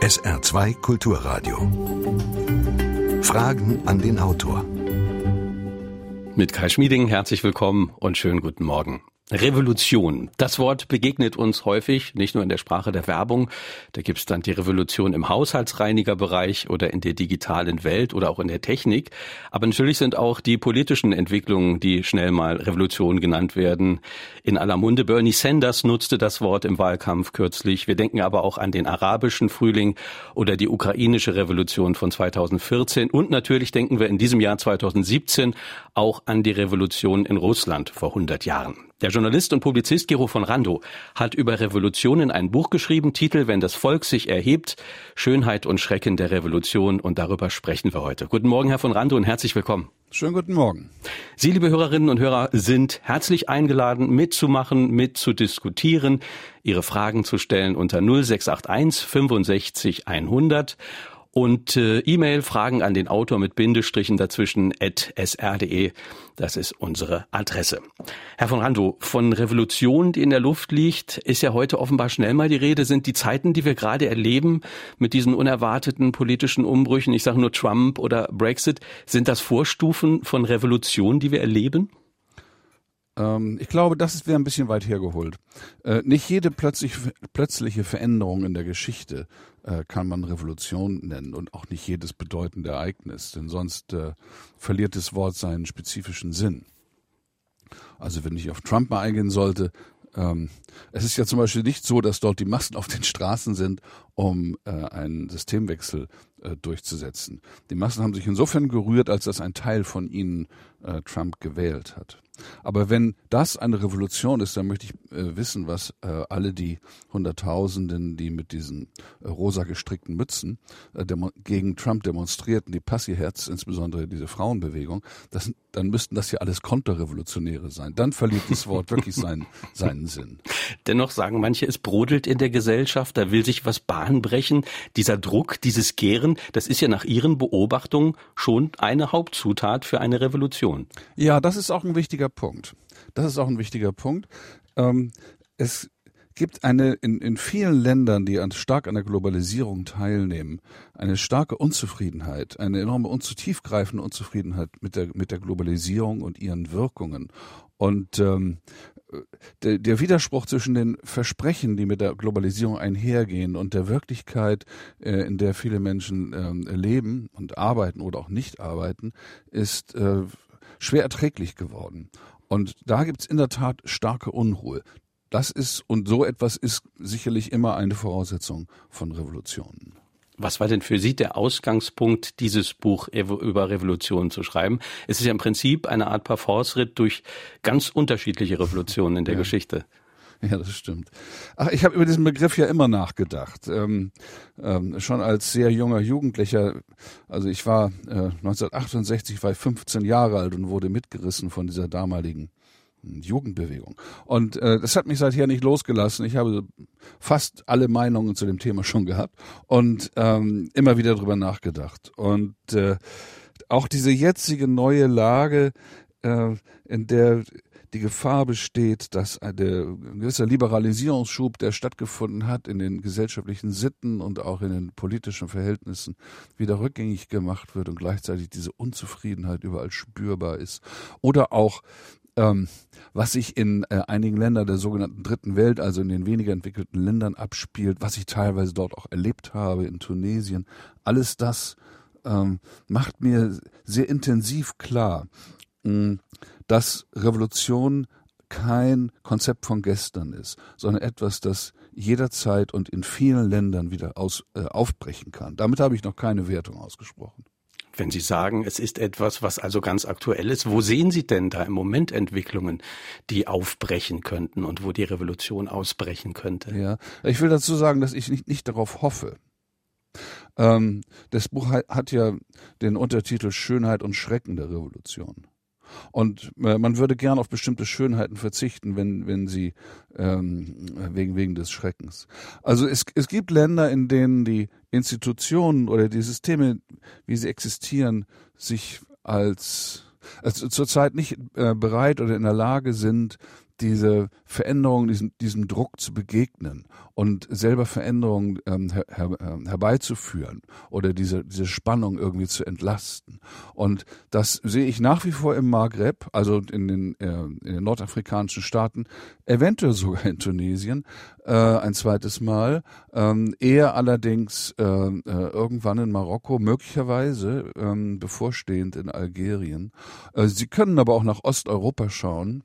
SR2 Kulturradio. Fragen an den Autor. Mit Kai Schmieding herzlich willkommen und schönen guten Morgen. Revolution. Das Wort begegnet uns häufig, nicht nur in der Sprache der Werbung. Da gibt es dann die Revolution im Haushaltsreinigerbereich oder in der digitalen Welt oder auch in der Technik. Aber natürlich sind auch die politischen Entwicklungen, die schnell mal Revolution genannt werden, in aller Munde. Bernie Sanders nutzte das Wort im Wahlkampf kürzlich. Wir denken aber auch an den arabischen Frühling oder die ukrainische Revolution von 2014. Und natürlich denken wir in diesem Jahr 2017 auch an die Revolution in Russland vor 100 Jahren. Der Journalist und Publizist Gero von Rando hat über Revolutionen ein Buch geschrieben, Titel Wenn das Volk sich erhebt, Schönheit und Schrecken der Revolution und darüber sprechen wir heute. Guten Morgen, Herr von Rando und herzlich willkommen. Schönen guten Morgen. Sie, liebe Hörerinnen und Hörer, sind herzlich eingeladen, mitzumachen, mitzudiskutieren, Ihre Fragen zu stellen unter 0681 65 100 und äh, E-Mail Fragen an den Autor mit Bindestrichen dazwischen at sr.de. Das ist unsere Adresse. Herr von Rando, von Revolution, die in der Luft liegt, ist ja heute offenbar schnell mal die Rede. Sind die Zeiten, die wir gerade erleben, mit diesen unerwarteten politischen Umbrüchen, ich sage nur Trump oder Brexit, sind das Vorstufen von Revolution, die wir erleben? Ähm, ich glaube, das wäre ein bisschen weit hergeholt. Äh, nicht jede plötzlich, plötzliche Veränderung in der Geschichte äh, kann man Revolution nennen und auch nicht jedes bedeutende Ereignis, denn sonst äh, verliert das Wort seinen spezifischen Sinn. Also wenn ich auf Trump mal eingehen sollte, ähm, es ist ja zum Beispiel nicht so, dass dort die Massen auf den Straßen sind, um äh, einen Systemwechsel äh, durchzusetzen. Die Massen haben sich insofern gerührt, als dass ein Teil von ihnen äh, Trump gewählt hat. Aber wenn das eine Revolution ist, dann möchte ich äh, wissen, was äh, alle die Hunderttausenden, die mit diesen äh, rosa gestrickten Mützen äh, gegen Trump demonstrierten, die Passierherz, insbesondere diese Frauenbewegung, das, dann müssten das ja alles Konterrevolutionäre sein. Dann verliert das Wort wirklich seinen, seinen Sinn. Dennoch sagen manche, es brodelt in der Gesellschaft, da will sich was Bahn brechen. Dieser Druck, dieses Gären, das ist ja nach Ihren Beobachtungen schon eine Hauptzutat für eine Revolution. Ja, das ist auch ein wichtiger Punkt. Das ist auch ein wichtiger Punkt. Ähm, es gibt eine in, in vielen Ländern, die an, stark an der Globalisierung teilnehmen, eine starke Unzufriedenheit, eine enorme und zu tiefgreifende Unzufriedenheit mit der mit der Globalisierung und ihren Wirkungen. Und ähm, der, der Widerspruch zwischen den Versprechen, die mit der Globalisierung einhergehen, und der Wirklichkeit, äh, in der viele Menschen äh, leben und arbeiten oder auch nicht arbeiten, ist äh, schwer erträglich geworden. Und da gibt's in der Tat starke Unruhe. Das ist und so etwas ist sicherlich immer eine Voraussetzung von Revolutionen. Was war denn für Sie der Ausgangspunkt, dieses Buch über Revolutionen zu schreiben? Es ist ja im Prinzip eine Art Parforce-Ritt durch ganz unterschiedliche Revolutionen in der ja. Geschichte. Ja, das stimmt. Ach, ich habe über diesen Begriff ja immer nachgedacht. Ähm, ähm, schon als sehr junger Jugendlicher, also ich war äh, 1968, war ich 15 Jahre alt und wurde mitgerissen von dieser damaligen Jugendbewegung. Und äh, das hat mich seither nicht losgelassen. Ich habe fast alle Meinungen zu dem Thema schon gehabt und ähm, immer wieder drüber nachgedacht. Und äh, auch diese jetzige neue Lage, äh, in der die Gefahr besteht, dass ein gewisser Liberalisierungsschub, der stattgefunden hat in den gesellschaftlichen Sitten und auch in den politischen Verhältnissen, wieder rückgängig gemacht wird und gleichzeitig diese Unzufriedenheit überall spürbar ist. Oder auch ähm, was sich in äh, einigen Ländern der sogenannten Dritten Welt, also in den weniger entwickelten Ländern abspielt, was ich teilweise dort auch erlebt habe in Tunesien, alles das ähm, macht mir sehr intensiv klar, mh, dass Revolution kein Konzept von gestern ist, sondern etwas, das jederzeit und in vielen Ländern wieder aus, äh, aufbrechen kann. Damit habe ich noch keine Wertung ausgesprochen. Wenn Sie sagen, es ist etwas, was also ganz aktuell ist, wo sehen Sie denn da im Moment Entwicklungen, die aufbrechen könnten und wo die Revolution ausbrechen könnte? Ja, ich will dazu sagen, dass ich nicht, nicht darauf hoffe. Ähm, das Buch hat ja den Untertitel Schönheit und Schrecken der Revolution. Und äh, man würde gern auf bestimmte Schönheiten verzichten, wenn, wenn sie ähm, wegen, wegen des Schreckens. Also es, es gibt Länder, in denen die Institutionen oder die Systeme, wie sie existieren, sich als also zurzeit nicht äh, bereit oder in der Lage sind, diese Veränderung, diesem, diesem Druck zu begegnen und selber Veränderungen ähm, her, her, ähm, herbeizuführen oder diese, diese Spannung irgendwie zu entlasten. Und das sehe ich nach wie vor im Maghreb, also in den, äh, in den nordafrikanischen Staaten, eventuell sogar in Tunesien, äh, ein zweites Mal, ähm, eher allerdings äh, äh, irgendwann in Marokko, möglicherweise ähm, bevorstehend in Algerien. Äh, Sie können aber auch nach Osteuropa schauen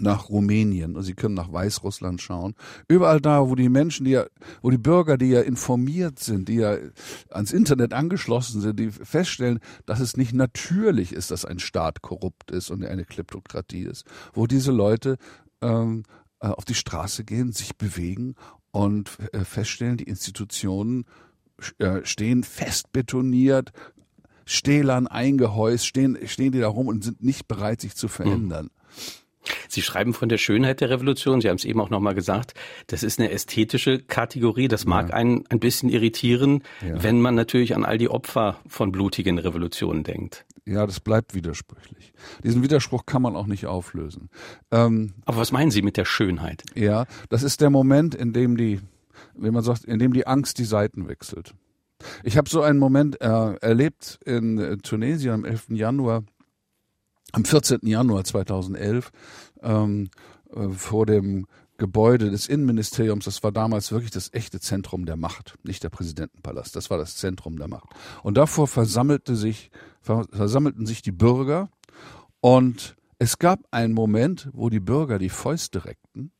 nach Rumänien und Sie können nach Weißrussland schauen. Überall da, wo die Menschen, die ja, wo die Bürger, die ja informiert sind, die ja ans Internet angeschlossen sind, die feststellen, dass es nicht natürlich ist, dass ein Staat korrupt ist und eine Kleptokratie ist, wo diese Leute ähm, äh, auf die Straße gehen, sich bewegen und äh, feststellen, die Institutionen äh, stehen fest betoniert, Stählern eingehäust, stehen, stehen die da rum und sind nicht bereit, sich zu verändern. Mhm. Sie schreiben von der Schönheit der Revolution. Sie haben es eben auch nochmal gesagt. Das ist eine ästhetische Kategorie. Das mag ja. einen ein bisschen irritieren, ja. wenn man natürlich an all die Opfer von blutigen Revolutionen denkt. Ja, das bleibt widersprüchlich. Diesen Widerspruch kann man auch nicht auflösen. Ähm, Aber was meinen Sie mit der Schönheit? Ja, das ist der Moment, in dem die, wenn man sagt, in dem die Angst die Seiten wechselt. Ich habe so einen Moment äh, erlebt in äh, Tunesien am 11. Januar am 14. Januar 2011 ähm, äh, vor dem Gebäude des Innenministeriums, das war damals wirklich das echte Zentrum der Macht, nicht der Präsidentenpalast, das war das Zentrum der Macht. Und davor versammelte sich, versammelten sich die Bürger und es gab einen Moment, wo die Bürger die Fäuste reckten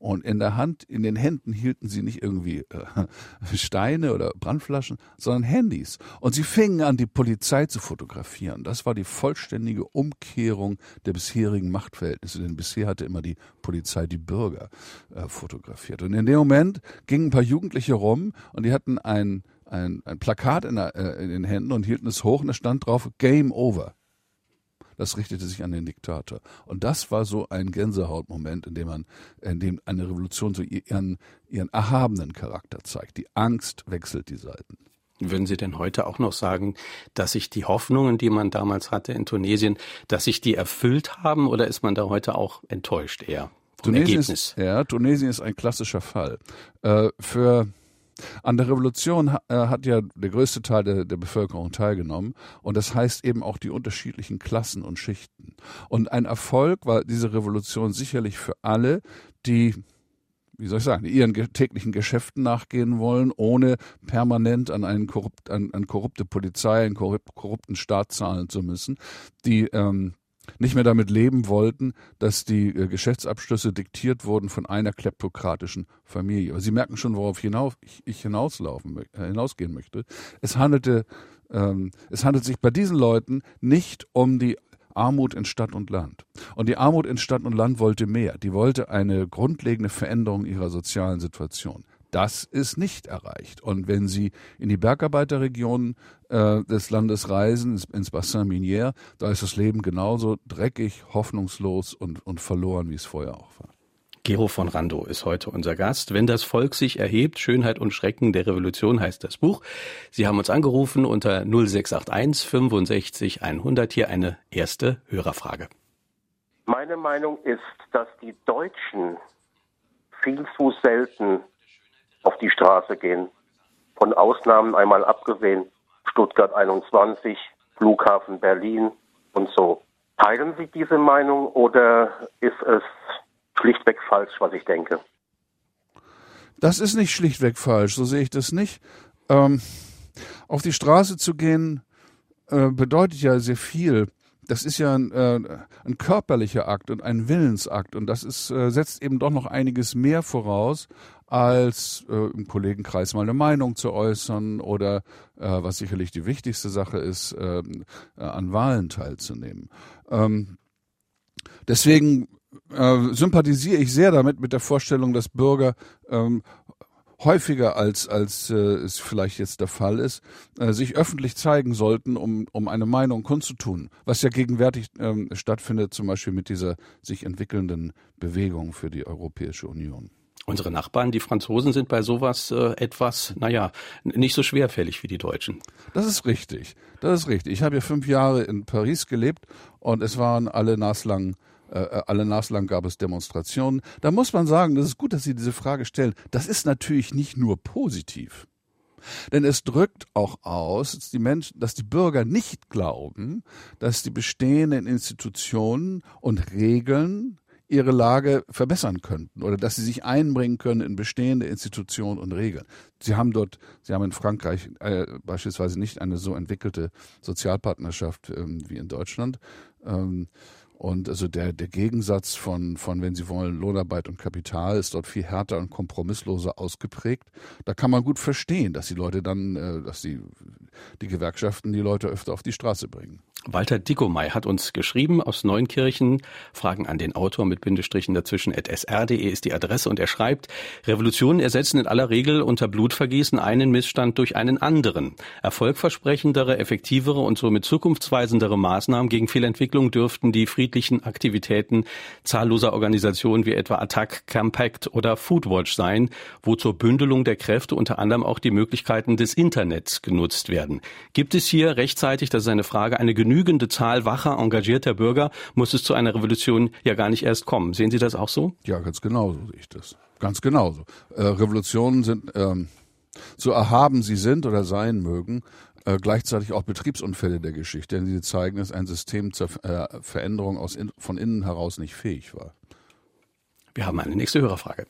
und in der Hand, in den Händen hielten sie nicht irgendwie äh, Steine oder Brandflaschen, sondern Handys. Und sie fingen an, die Polizei zu fotografieren. Das war die vollständige Umkehrung der bisherigen Machtverhältnisse. Denn bisher hatte immer die Polizei die Bürger äh, fotografiert. Und in dem Moment gingen ein paar Jugendliche rum und die hatten ein, ein, ein Plakat in, der, äh, in den Händen und hielten es hoch und es stand drauf Game Over das richtete sich an den Diktator. Und das war so ein Gänsehautmoment, in dem man, in dem eine Revolution so ihren, ihren erhabenen Charakter zeigt. Die Angst wechselt die Seiten. Würden Sie denn heute auch noch sagen, dass sich die Hoffnungen, die man damals hatte in Tunesien, dass sich die erfüllt haben oder ist man da heute auch enttäuscht eher? Tunesien Ergebnis? Ist, ja, Tunesien ist ein klassischer Fall. Äh, für an der Revolution äh, hat ja der größte Teil der, der, Bevölkerung teilgenommen und das heißt eben auch die unterschiedlichen Klassen und Schichten. Und ein Erfolg war diese Revolution sicherlich für alle, die wie soll ich sagen, ihren täglichen Geschäften nachgehen wollen, ohne permanent an, einen korrupt, an, an korrupte Polizei, einen korrupten Staat zahlen zu müssen, die ähm, nicht mehr damit leben wollten, dass die äh, Geschäftsabschlüsse diktiert wurden von einer kleptokratischen Familie. Aber Sie merken schon, worauf ich hinauslaufen, äh, hinausgehen möchte. Es handelte, ähm, es handelt sich bei diesen Leuten nicht um die Armut in Stadt und Land. Und die Armut in Stadt und Land wollte mehr. Die wollte eine grundlegende Veränderung ihrer sozialen Situation. Das ist nicht erreicht. Und wenn Sie in die Bergarbeiterregionen äh, des Landes reisen, ins Bassin Minier, da ist das Leben genauso dreckig, hoffnungslos und, und verloren, wie es vorher auch war. Gero von Rando ist heute unser Gast. Wenn das Volk sich erhebt, Schönheit und Schrecken der Revolution heißt das Buch. Sie haben uns angerufen unter 0681 65 100. Hier eine erste Hörerfrage. Meine Meinung ist, dass die Deutschen viel zu selten auf die Straße gehen. Von Ausnahmen einmal abgesehen, Stuttgart 21, Flughafen Berlin und so. Teilen Sie diese Meinung oder ist es schlichtweg falsch, was ich denke? Das ist nicht schlichtweg falsch, so sehe ich das nicht. Ähm, auf die Straße zu gehen äh, bedeutet ja sehr viel das ist ja ein, äh, ein, körperlicher Akt und ein Willensakt und das ist, äh, setzt eben doch noch einiges mehr voraus, als äh, im Kollegenkreis mal eine Meinung zu äußern oder äh, was sicherlich die wichtigste Sache ist, äh, an Wahlen teilzunehmen. Ähm, deswegen äh, sympathisiere ich sehr damit mit der Vorstellung, dass Bürger ähm, häufiger als, als äh, es vielleicht jetzt der Fall ist, äh, sich öffentlich zeigen sollten, um, um eine Meinung kundzutun, was ja gegenwärtig ähm, stattfindet, zum Beispiel mit dieser sich entwickelnden Bewegung für die Europäische Union. Unsere Nachbarn, die Franzosen, sind bei sowas äh, etwas, naja, nicht so schwerfällig wie die Deutschen. Das ist richtig. Das ist richtig. Ich habe ja fünf Jahre in Paris gelebt und es waren alle naslang äh, alle naslang gab es Demonstrationen. Da muss man sagen, das ist gut, dass Sie diese Frage stellen. Das ist natürlich nicht nur positiv. Denn es drückt auch aus, dass die Menschen, dass die Bürger nicht glauben, dass die bestehenden Institutionen und Regeln ihre Lage verbessern könnten oder dass sie sich einbringen können in bestehende Institutionen und Regeln. Sie haben dort, Sie haben in Frankreich äh, beispielsweise nicht eine so entwickelte Sozialpartnerschaft ähm, wie in Deutschland. Ähm, und also der, der Gegensatz von, von, wenn Sie wollen, Lohnarbeit und Kapital ist dort viel härter und kompromissloser ausgeprägt. Da kann man gut verstehen, dass die Leute dann, äh, dass die, die Gewerkschaften die Leute öfter auf die Straße bringen. Walter Dickomey hat uns geschrieben aus Neunkirchen. Fragen an den Autor mit Bindestrichen dazwischen. At sr.de ist die Adresse und er schreibt, Revolutionen ersetzen in aller Regel unter Blutvergießen einen Missstand durch einen anderen. Erfolgversprechendere, effektivere und somit zukunftsweisendere Maßnahmen gegen Fehlentwicklung dürften die friedlichen Aktivitäten zahlloser Organisationen wie etwa Attack, Compact oder Foodwatch sein, wo zur Bündelung der Kräfte unter anderem auch die Möglichkeiten des Internets genutzt werden. Gibt es hier rechtzeitig, das ist eine Frage, eine genügende Zahl wacher, engagierter Bürger, muss es zu einer Revolution ja gar nicht erst kommen. Sehen Sie das auch so? Ja, ganz genau so sehe ich das. Ganz genauso. Äh, Revolutionen sind, ähm, so erhaben sie sind oder sein mögen, äh, gleichzeitig auch Betriebsunfälle der Geschichte, denn sie zeigen, dass ein System zur äh, Veränderung aus in, von innen heraus nicht fähig war. Wir haben eine nächste Hörerfrage.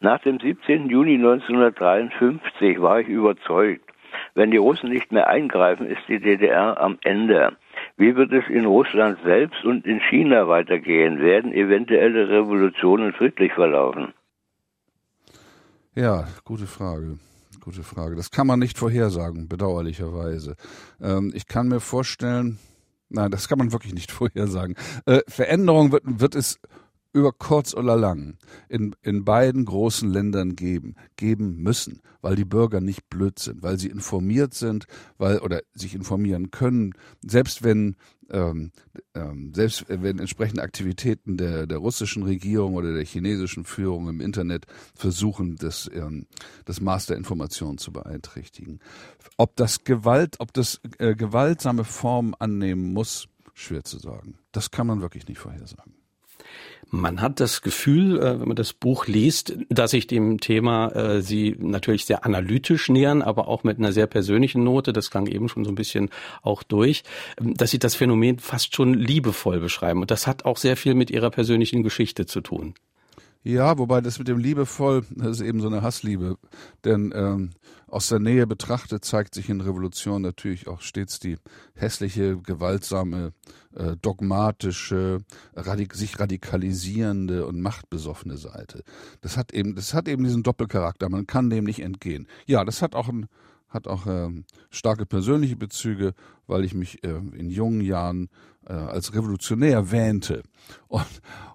Nach dem 17. Juni 1953 war ich überzeugt, wenn die Russen nicht mehr eingreifen, ist die DDR am Ende. Wie wird es in Russland selbst und in China weitergehen? Werden eventuelle Revolutionen friedlich verlaufen? Ja, gute Frage. Gute Frage. Das kann man nicht vorhersagen, bedauerlicherweise. Ähm, ich kann mir vorstellen, nein, das kann man wirklich nicht vorhersagen. Äh, Veränderung wird, wird es über kurz oder lang in, in beiden großen Ländern geben, geben müssen, weil die Bürger nicht blöd sind, weil sie informiert sind, weil oder sich informieren können, selbst wenn ähm, ähm, selbst wenn entsprechende Aktivitäten der, der russischen Regierung oder der chinesischen Führung im Internet versuchen, das, ähm, das Maß der Information zu beeinträchtigen. Ob das Gewalt, ob das äh, gewaltsame Form annehmen muss, schwer zu sagen. Das kann man wirklich nicht vorhersagen. Man hat das Gefühl, äh, wenn man das Buch liest, dass sich dem Thema äh, Sie natürlich sehr analytisch nähern, aber auch mit einer sehr persönlichen Note, das klang eben schon so ein bisschen auch durch, ähm, dass Sie das Phänomen fast schon liebevoll beschreiben. Und das hat auch sehr viel mit Ihrer persönlichen Geschichte zu tun. Ja, wobei das mit dem liebevoll, das ist eben so eine Hassliebe. Denn ähm, aus der Nähe betrachtet zeigt sich in Revolution natürlich auch stets die hässliche, gewaltsame, äh, dogmatische, radik sich radikalisierende und machtbesoffene Seite. Das hat eben, das hat eben diesen Doppelcharakter. Man kann dem nicht entgehen. Ja, das hat auch ein hat auch ähm, starke persönliche Bezüge, weil ich mich äh, in jungen Jahren äh, als Revolutionär wähnte. Und,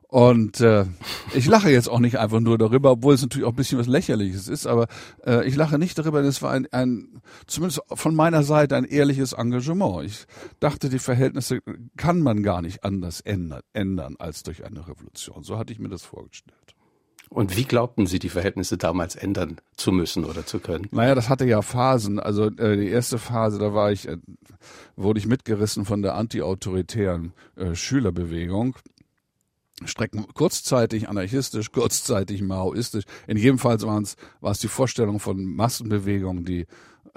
und äh, ich lache jetzt auch nicht einfach nur darüber, obwohl es natürlich auch ein bisschen was Lächerliches ist, aber äh, ich lache nicht darüber, denn es war ein, ein, zumindest von meiner Seite, ein ehrliches Engagement. Ich dachte, die Verhältnisse kann man gar nicht anders ändern, ändern als durch eine Revolution. So hatte ich mir das vorgestellt. Und wie glaubten Sie, die Verhältnisse damals ändern zu müssen oder zu können? Naja, das hatte ja Phasen. Also äh, die erste Phase, da war ich, äh, wurde ich mitgerissen von der antiautoritären äh, Schülerbewegung. Strecken kurzzeitig anarchistisch, kurzzeitig maoistisch. In jedem Fall war es die Vorstellung von Massenbewegungen, die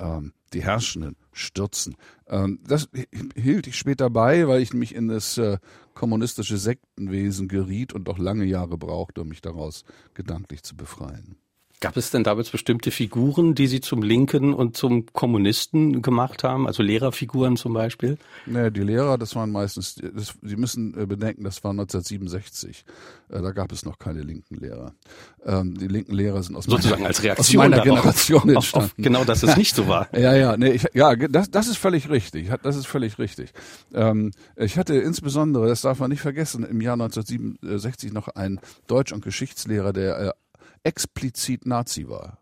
ähm, die Herrschenden stürzen. Ähm, das hielt ich später bei, weil ich mich in das äh, kommunistische Sektenwesen geriet und doch lange Jahre brauchte, um mich daraus gedanklich zu befreien. Gab es denn damals bestimmte Figuren, die Sie zum Linken und zum Kommunisten gemacht haben? Also Lehrerfiguren zum Beispiel? Naja, die Lehrer, das waren meistens, das, Sie müssen äh, bedenken, das war 1967. Äh, da gab es noch keine linken Lehrer. Ähm, die linken Lehrer sind aus Sozusagen meiner, als Reaktion aus meiner darauf, Generation auf, auf genau, dass es nicht so war. ja, ja, nee, ich, ja, das, das ist völlig richtig. Das ist völlig richtig. Ähm, ich hatte insbesondere, das darf man nicht vergessen, im Jahr 1967 noch einen Deutsch- und Geschichtslehrer, der äh, explizit Nazi war.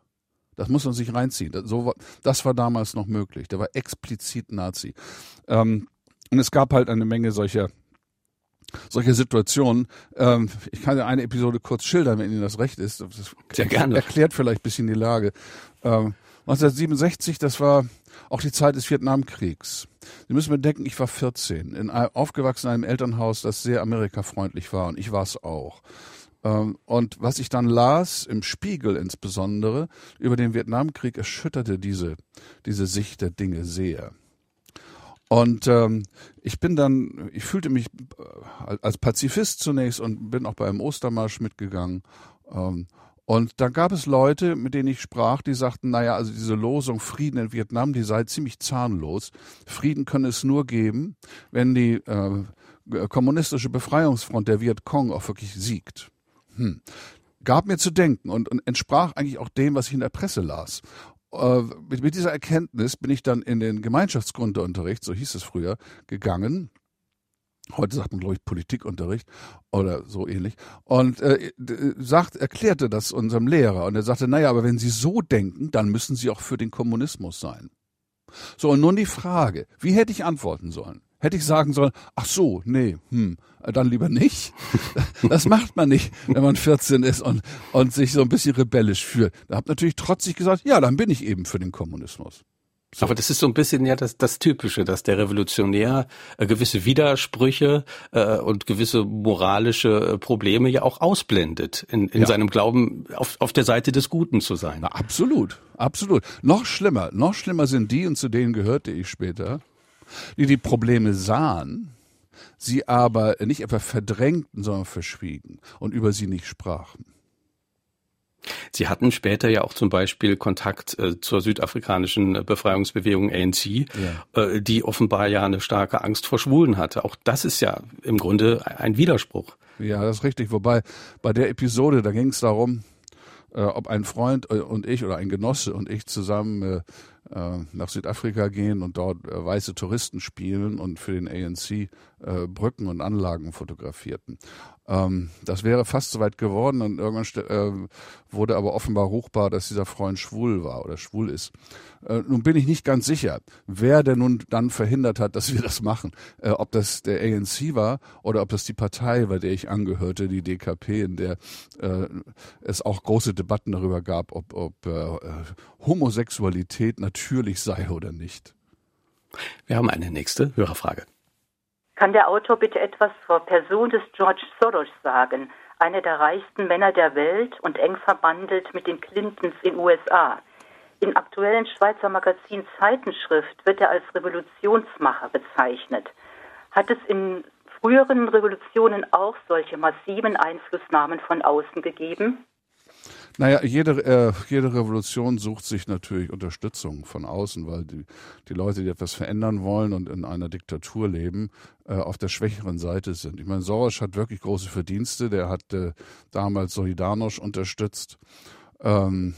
Das muss man sich reinziehen. Das, so war, das war damals noch möglich. Der war explizit Nazi. Ähm, und es gab halt eine Menge solcher solche Situationen. Ähm, ich kann ja eine Episode kurz schildern, wenn Ihnen das recht ist. Das Sehr gerne. Erklärt vielleicht ein bisschen die Lage. Ähm, 1967, das war auch die Zeit des Vietnamkriegs. Sie müssen bedenken, ich war 14, in, aufgewachsen in einem Elternhaus, das sehr amerikafreundlich war und ich war es auch. Ähm, und was ich dann las, im Spiegel insbesondere, über den Vietnamkrieg, erschütterte diese, diese Sicht der Dinge sehr. Und ähm, ich bin dann, ich fühlte mich äh, als Pazifist zunächst und bin auch bei einem Ostermarsch mitgegangen. Ähm, und da gab es Leute, mit denen ich sprach, die sagten, naja, also diese Losung Frieden in Vietnam, die sei ziemlich zahnlos. Frieden könne es nur geben, wenn die äh, kommunistische Befreiungsfront der Vietcong auch wirklich siegt. Hm. Gab mir zu denken und, und entsprach eigentlich auch dem, was ich in der Presse las. Äh, mit, mit dieser Erkenntnis bin ich dann in den Gemeinschaftsgrundunterricht, so hieß es früher, gegangen heute sagt man, glaube ich, Politikunterricht oder so ähnlich, und äh, sagt, erklärte das unserem Lehrer. Und er sagte, naja, aber wenn Sie so denken, dann müssen Sie auch für den Kommunismus sein. So, und nun die Frage, wie hätte ich antworten sollen? Hätte ich sagen sollen, ach so, nee, hm, dann lieber nicht. Das macht man nicht, wenn man 14 ist und, und sich so ein bisschen rebellisch fühlt. Da habe natürlich trotzig gesagt, ja, dann bin ich eben für den Kommunismus. So. Aber das ist so ein bisschen ja das, das Typische, dass der Revolutionär äh, gewisse Widersprüche äh, und gewisse moralische äh, Probleme ja auch ausblendet, in, in ja. seinem Glauben auf, auf der Seite des Guten zu sein. Na, absolut, absolut. Noch schlimmer, noch schlimmer sind die, und zu denen gehörte ich später, die die Probleme sahen, sie aber nicht etwa verdrängten, sondern verschwiegen und über sie nicht sprachen. Sie hatten später ja auch zum Beispiel Kontakt äh, zur südafrikanischen Befreiungsbewegung ANC, ja. äh, die offenbar ja eine starke Angst vor Schwulen hatte. Auch das ist ja im Grunde ein Widerspruch. Ja, das ist richtig. Wobei bei der Episode, da ging es darum, äh, ob ein Freund äh, und ich oder ein Genosse und ich zusammen äh, äh, nach Südafrika gehen und dort äh, weiße Touristen spielen und für den ANC äh, Brücken und Anlagen fotografierten. Ähm, das wäre fast so weit geworden und irgendwann äh, wurde aber offenbar ruchbar, dass dieser Freund schwul war oder schwul ist. Äh, nun bin ich nicht ganz sicher, wer denn nun dann verhindert hat, dass wir das machen. Äh, ob das der ANC war oder ob das die Partei, bei der ich angehörte, die DKP, in der äh, es auch große Debatten darüber gab, ob, ob äh, Homosexualität natürlich sei oder nicht. Wir haben eine nächste Hörerfrage. Kann der Autor bitte etwas zur Person des George Soros sagen, einer der reichsten Männer der Welt und eng verbandelt mit den Clintons in USA? Im aktuellen Schweizer Magazin Zeitenschrift wird er als Revolutionsmacher bezeichnet. Hat es in früheren Revolutionen auch solche massiven Einflussnahmen von außen gegeben? Naja, jede, äh, jede Revolution sucht sich natürlich Unterstützung von außen, weil die, die Leute, die etwas verändern wollen und in einer Diktatur leben, äh, auf der schwächeren Seite sind. Ich meine, Soros hat wirklich große Verdienste. Der hat äh, damals Solidarność unterstützt ähm,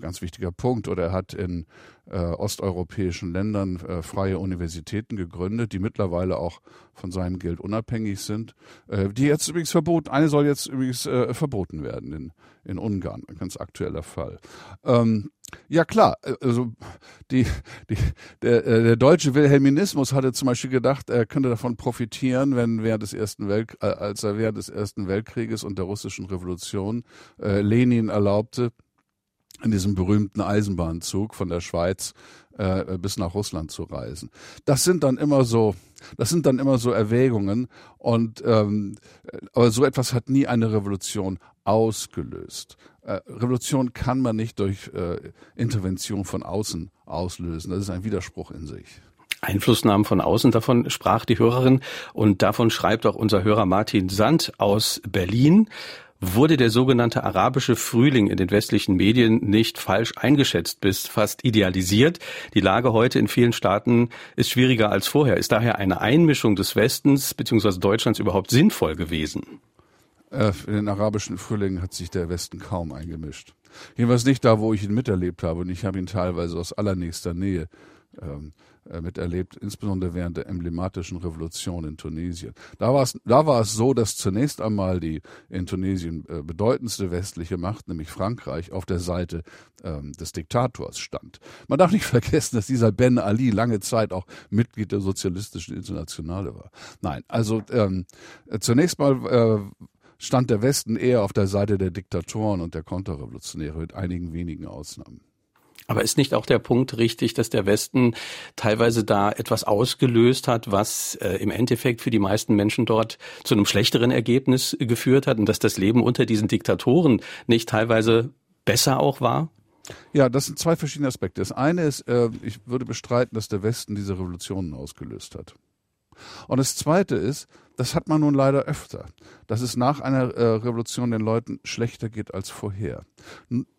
ganz wichtiger Punkt. Oder er hat in äh, osteuropäischen Ländern äh, freie Universitäten gegründet, die mittlerweile auch von seinem Geld unabhängig sind. Äh, die jetzt übrigens verboten, eine soll jetzt übrigens äh, verboten werden in, in Ungarn, ein ganz aktueller Fall. Ähm, ja klar, äh, also die, die, der, äh, der deutsche Wilhelminismus hatte zum Beispiel gedacht, er könnte davon profitieren, wenn während des ersten Welt, äh, als er während des ersten Weltkrieges und der russischen Revolution äh, Lenin erlaubte, in diesem berühmten Eisenbahnzug von der Schweiz äh, bis nach Russland zu reisen. Das sind dann immer so, das sind dann immer so Erwägungen und ähm, aber so etwas hat nie eine Revolution ausgelöst. Äh, Revolution kann man nicht durch äh, Intervention von außen auslösen. Das ist ein Widerspruch in sich. Einflussnahmen von außen, davon sprach die Hörerin und davon schreibt auch unser Hörer Martin Sand aus Berlin. Wurde der sogenannte arabische Frühling in den westlichen Medien nicht falsch eingeschätzt bis fast idealisiert? Die Lage heute in vielen Staaten ist schwieriger als vorher. Ist daher eine Einmischung des Westens bzw. Deutschlands überhaupt sinnvoll gewesen? Äh, in den arabischen Frühling hat sich der Westen kaum eingemischt. Jedenfalls nicht da, wo ich ihn miterlebt habe. Und ich habe ihn teilweise aus allernächster Nähe ähm, äh, miterlebt, insbesondere während der emblematischen Revolution in Tunesien. Da war es, da war es so, dass zunächst einmal die in Tunesien äh, bedeutendste westliche Macht, nämlich Frankreich, auf der Seite ähm, des Diktators stand. Man darf nicht vergessen, dass dieser Ben Ali lange Zeit auch Mitglied der Sozialistischen Internationale war. Nein, also ähm, zunächst mal äh, stand der Westen eher auf der Seite der Diktatoren und der Konterrevolutionäre mit einigen wenigen Ausnahmen. Aber ist nicht auch der Punkt richtig, dass der Westen teilweise da etwas ausgelöst hat, was äh, im Endeffekt für die meisten Menschen dort zu einem schlechteren Ergebnis geführt hat und dass das Leben unter diesen Diktatoren nicht teilweise besser auch war? Ja, das sind zwei verschiedene Aspekte. Das eine ist, äh, ich würde bestreiten, dass der Westen diese Revolutionen ausgelöst hat. Und das Zweite ist, das hat man nun leider öfter, dass es nach einer äh, Revolution den Leuten schlechter geht als vorher.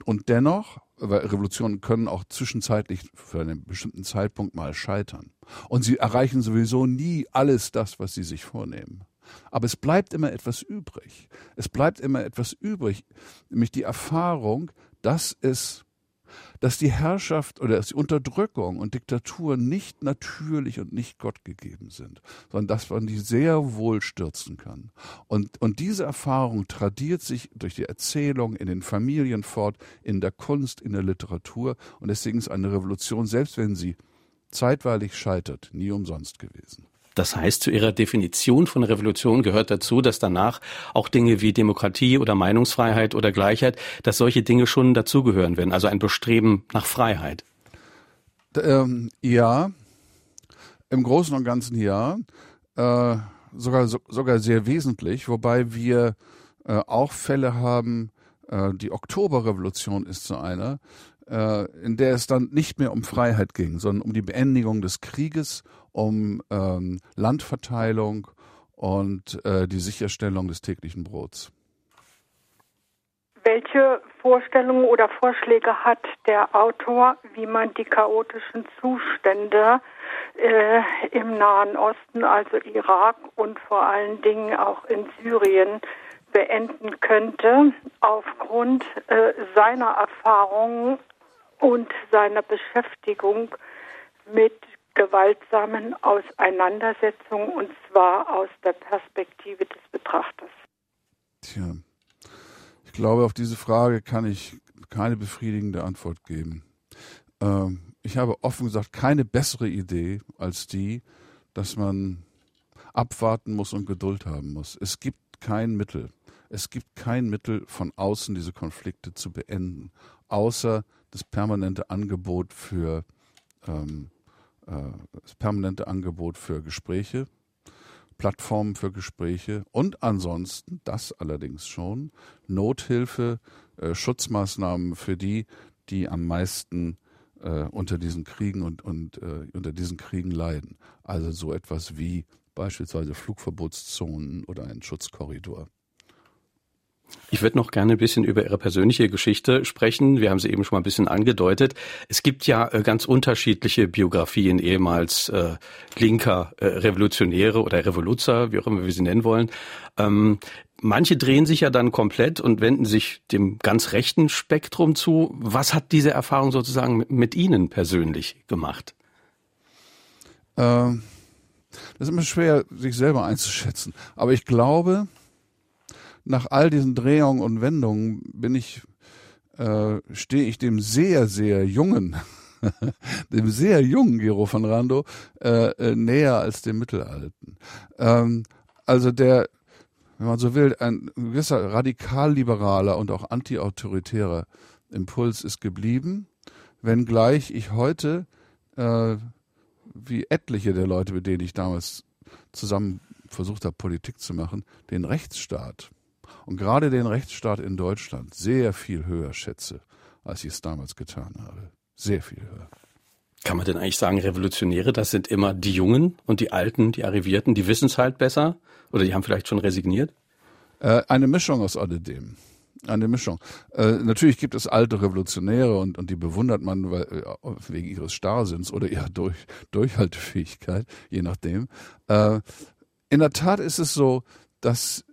Und dennoch, weil Revolutionen können auch zwischenzeitlich für einen bestimmten Zeitpunkt mal scheitern. Und sie erreichen sowieso nie alles das, was sie sich vornehmen. Aber es bleibt immer etwas übrig. Es bleibt immer etwas übrig, nämlich die Erfahrung, dass es dass die Herrschaft oder dass die Unterdrückung und Diktatur nicht natürlich und nicht Gott gegeben sind, sondern dass man die sehr wohl stürzen kann. Und, und diese Erfahrung tradiert sich durch die Erzählung in den Familien fort, in der Kunst, in der Literatur. Und deswegen ist eine Revolution, selbst wenn sie zeitweilig scheitert, nie umsonst gewesen. Das heißt, zu Ihrer Definition von Revolution gehört dazu, dass danach auch Dinge wie Demokratie oder Meinungsfreiheit oder Gleichheit, dass solche Dinge schon dazugehören werden, also ein Bestreben nach Freiheit. Ähm, ja, im Großen und Ganzen ja, äh, sogar, so, sogar sehr wesentlich, wobei wir äh, auch Fälle haben, äh, die Oktoberrevolution ist so einer, in der es dann nicht mehr um Freiheit ging, sondern um die Beendigung des Krieges um ähm, Landverteilung und äh, die Sicherstellung des täglichen Brots. Welche Vorstellungen oder Vorschläge hat der Autor, wie man die chaotischen Zustände äh, im Nahen Osten, also Irak und vor allen Dingen auch in Syrien, beenden könnte, aufgrund äh, seiner Erfahrungen und seiner Beschäftigung mit gewaltsamen Auseinandersetzung und zwar aus der Perspektive des Betrachters. Tja, ich glaube, auf diese Frage kann ich keine befriedigende Antwort geben. Ähm, ich habe offen gesagt keine bessere Idee als die, dass man abwarten muss und Geduld haben muss. Es gibt kein Mittel. Es gibt kein Mittel von außen, diese Konflikte zu beenden, außer das permanente Angebot für ähm, äh, das permanente Angebot für Gespräche, Plattformen für Gespräche und ansonsten, das allerdings schon, Nothilfe, äh, Schutzmaßnahmen für die, die am meisten äh, unter diesen Kriegen und, und äh, unter diesen Kriegen leiden. Also so etwas wie beispielsweise Flugverbotszonen oder ein Schutzkorridor. Ich würde noch gerne ein bisschen über Ihre persönliche Geschichte sprechen. Wir haben sie eben schon mal ein bisschen angedeutet. Es gibt ja äh, ganz unterschiedliche Biografien ehemals äh, linker äh, Revolutionäre oder Revoluzer, wie auch immer wir sie nennen wollen. Ähm, manche drehen sich ja dann komplett und wenden sich dem ganz rechten Spektrum zu. Was hat diese Erfahrung sozusagen mit, Ihnen persönlich gemacht? Ähm, das ist immer schwer, sich selber einzuschätzen. Aber ich glaube, nach all diesen Drehungen und Wendungen bin ich, äh, stehe ich dem sehr, sehr jungen, dem sehr jungen Gero von Rando äh, äh, näher als dem Mittelalten. Ähm, also der, wenn man so will, ein gewisser radikalliberaler und auch antiautoritärer Impuls ist geblieben, wenngleich ich heute, äh, wie etliche der Leute, mit denen ich damals zusammen versucht habe, Politik zu machen, den Rechtsstaat und gerade den Rechtsstaat in Deutschland sehr viel höher schätze, als ich es damals getan habe. Sehr viel höher. Kann man denn eigentlich sagen, Revolutionäre, das sind immer die Jungen und die Alten, die Arrivierten, die wissen es halt besser? Oder die haben vielleicht schon resigniert? Äh, eine Mischung aus alledem. Eine Mischung. Äh, natürlich gibt es alte Revolutionäre und, und die bewundert man weil, äh, wegen ihres Starrsinns oder ihrer Durch, Durchhaltefähigkeit, je nachdem. Äh, in der Tat ist es so, dass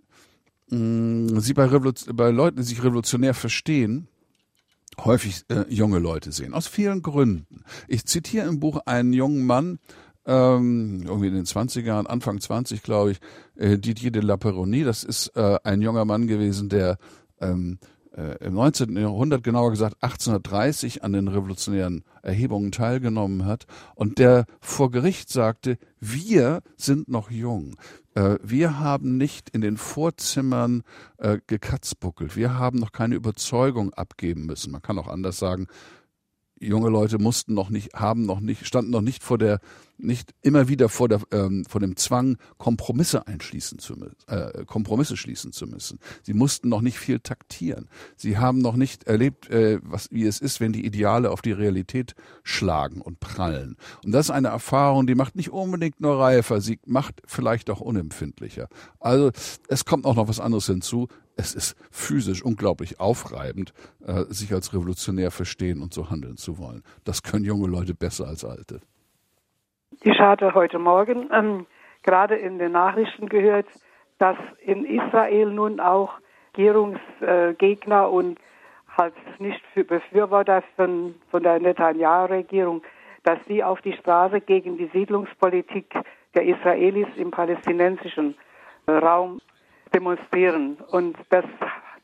mh, sie bei, Revolution, bei Leuten, die sich revolutionär verstehen, häufig äh, junge Leute sehen. Aus vielen Gründen. Ich zitiere im Buch einen jungen Mann, ähm, irgendwie in den 20 Jahren, Anfang 20, glaube ich, äh, Didier de la Peronie. Das ist äh, ein junger Mann gewesen, der ähm, äh, im 19. Jahrhundert, genauer gesagt 1830, an den revolutionären Erhebungen teilgenommen hat und der vor Gericht sagte, wir sind noch jung. Äh, wir haben nicht in den Vorzimmern äh, gekatzbuckelt. Wir haben noch keine Überzeugung abgeben müssen. Man kann auch anders sagen, junge Leute mussten noch nicht, haben noch nicht, standen noch nicht vor der, nicht immer wieder vor der, ähm, vor dem Zwang, Kompromisse einschließen zu müssen, äh, Kompromisse schließen zu müssen. Sie mussten noch nicht viel taktieren. Sie haben noch nicht erlebt, äh, was, wie es ist, wenn die Ideale auf die Realität schlagen und prallen. Und das ist eine Erfahrung, die macht nicht unbedingt nur reifer, sie macht vielleicht auch unempfindlicher. Also, es kommt auch noch was anderes hinzu es ist physisch unglaublich aufreibend, äh, sich als revolutionär verstehen und so handeln zu wollen. Das können junge Leute besser als alte. Ich hatte heute Morgen ähm, gerade in den Nachrichten gehört, dass in Israel nun auch Regierungsgegner und halt nicht für Befürworter von, von der Netanyahu-Regierung, dass sie auf die Straße gegen die Siedlungspolitik der Israelis im palästinensischen äh, Raum demonstrieren. Und das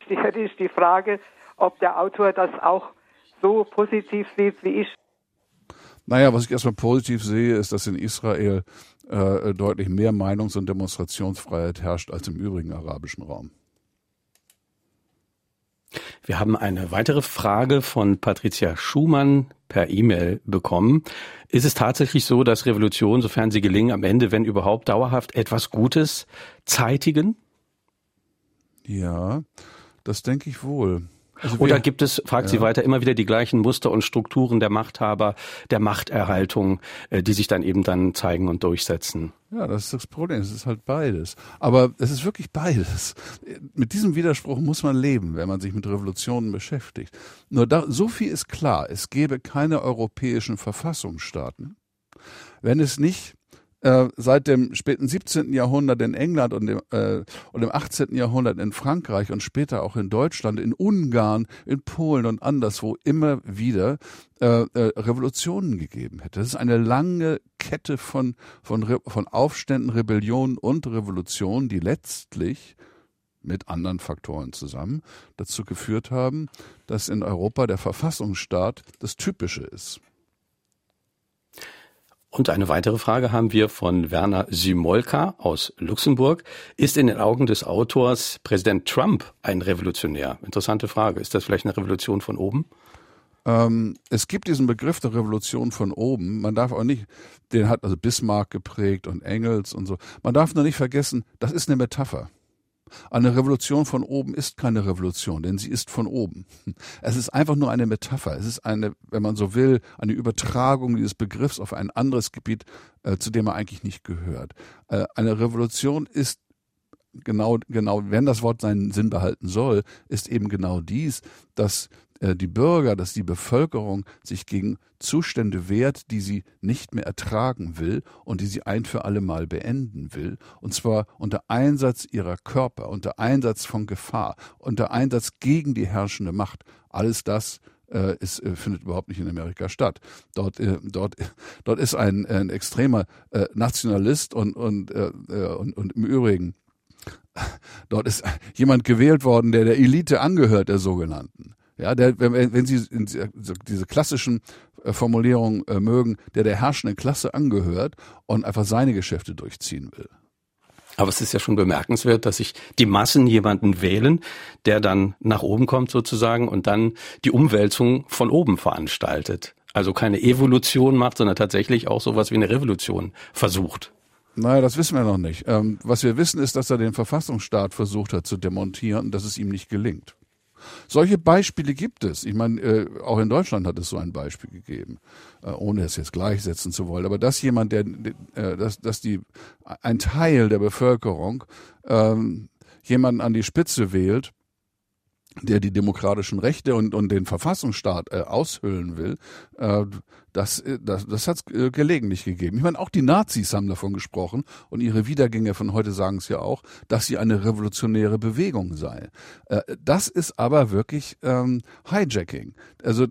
hätte ich die Frage, ob der Autor das auch so positiv sieht wie ich. Naja, was ich erstmal positiv sehe, ist, dass in Israel äh, deutlich mehr Meinungs- und Demonstrationsfreiheit herrscht als im übrigen arabischen Raum. Wir haben eine weitere Frage von Patricia Schumann per E-Mail bekommen. Ist es tatsächlich so, dass Revolutionen, sofern sie gelingen, am Ende, wenn überhaupt dauerhaft etwas Gutes zeitigen? Ja, das denke ich wohl. Also Oder gibt es, fragt ja. sie weiter, immer wieder die gleichen Muster und Strukturen der Machthaber, der Machterhaltung, äh, die sich dann eben dann zeigen und durchsetzen? Ja, das ist das Problem. Es ist halt beides. Aber es ist wirklich beides. Mit diesem Widerspruch muss man leben, wenn man sich mit Revolutionen beschäftigt. Nur da, so viel ist klar. Es gäbe keine europäischen Verfassungsstaaten, wenn es nicht äh, seit dem späten 17. Jahrhundert in England und, dem, äh, und im 18. Jahrhundert in Frankreich und später auch in Deutschland, in Ungarn, in Polen und anderswo immer wieder äh, äh, Revolutionen gegeben hätte. Das ist eine lange Kette von, von, Re von Aufständen, Rebellionen und Revolutionen, die letztlich mit anderen Faktoren zusammen dazu geführt haben, dass in Europa der Verfassungsstaat das Typische ist. Und eine weitere Frage haben wir von Werner Simolka aus Luxemburg. Ist in den Augen des Autors Präsident Trump ein Revolutionär? Interessante Frage. Ist das vielleicht eine Revolution von oben? Ähm, es gibt diesen Begriff der Revolution von oben. Man darf auch nicht, den hat also Bismarck geprägt und Engels und so. Man darf nur nicht vergessen, das ist eine Metapher. Eine Revolution von oben ist keine Revolution, denn sie ist von oben. Es ist einfach nur eine Metapher. Es ist eine, wenn man so will, eine Übertragung dieses Begriffs auf ein anderes Gebiet, äh, zu dem er eigentlich nicht gehört. Äh, eine Revolution ist genau, genau, wenn das Wort seinen Sinn behalten soll, ist eben genau dies, dass die Bürger, dass die Bevölkerung sich gegen Zustände wehrt, die sie nicht mehr ertragen will und die sie ein für alle Mal beenden will, und zwar unter Einsatz ihrer Körper, unter Einsatz von Gefahr, unter Einsatz gegen die herrschende Macht. Alles das äh, ist, äh, findet überhaupt nicht in Amerika statt. Dort, äh, dort, dort ist ein, ein extremer äh, Nationalist und, und, äh, und, und im Übrigen dort ist jemand gewählt worden, der der Elite angehört, der sogenannten. Ja, der, wenn, wenn Sie diese klassischen äh, Formulierungen äh, mögen, der der herrschenden Klasse angehört und einfach seine Geschäfte durchziehen will. Aber es ist ja schon bemerkenswert, dass sich die Massen jemanden wählen, der dann nach oben kommt sozusagen und dann die Umwälzung von oben veranstaltet. Also keine Evolution macht, sondern tatsächlich auch sowas wie eine Revolution versucht. Naja, das wissen wir noch nicht. Ähm, was wir wissen, ist, dass er den Verfassungsstaat versucht hat zu demontieren und dass es ihm nicht gelingt. Solche Beispiele gibt es. Ich meine, äh, auch in Deutschland hat es so ein Beispiel gegeben, äh, ohne es jetzt gleichsetzen zu wollen. Aber dass jemand, der, äh, dass, dass die ein Teil der Bevölkerung ähm, jemanden an die Spitze wählt, der die demokratischen Rechte und, und den Verfassungsstaat äh, aushöhlen will, äh, das, äh, das, das hat es äh, gelegentlich gegeben. Ich meine, auch die Nazis haben davon gesprochen und ihre Wiedergänger von heute sagen es ja auch, dass sie eine revolutionäre Bewegung sei. Äh, das ist aber wirklich ähm, Hijacking. Also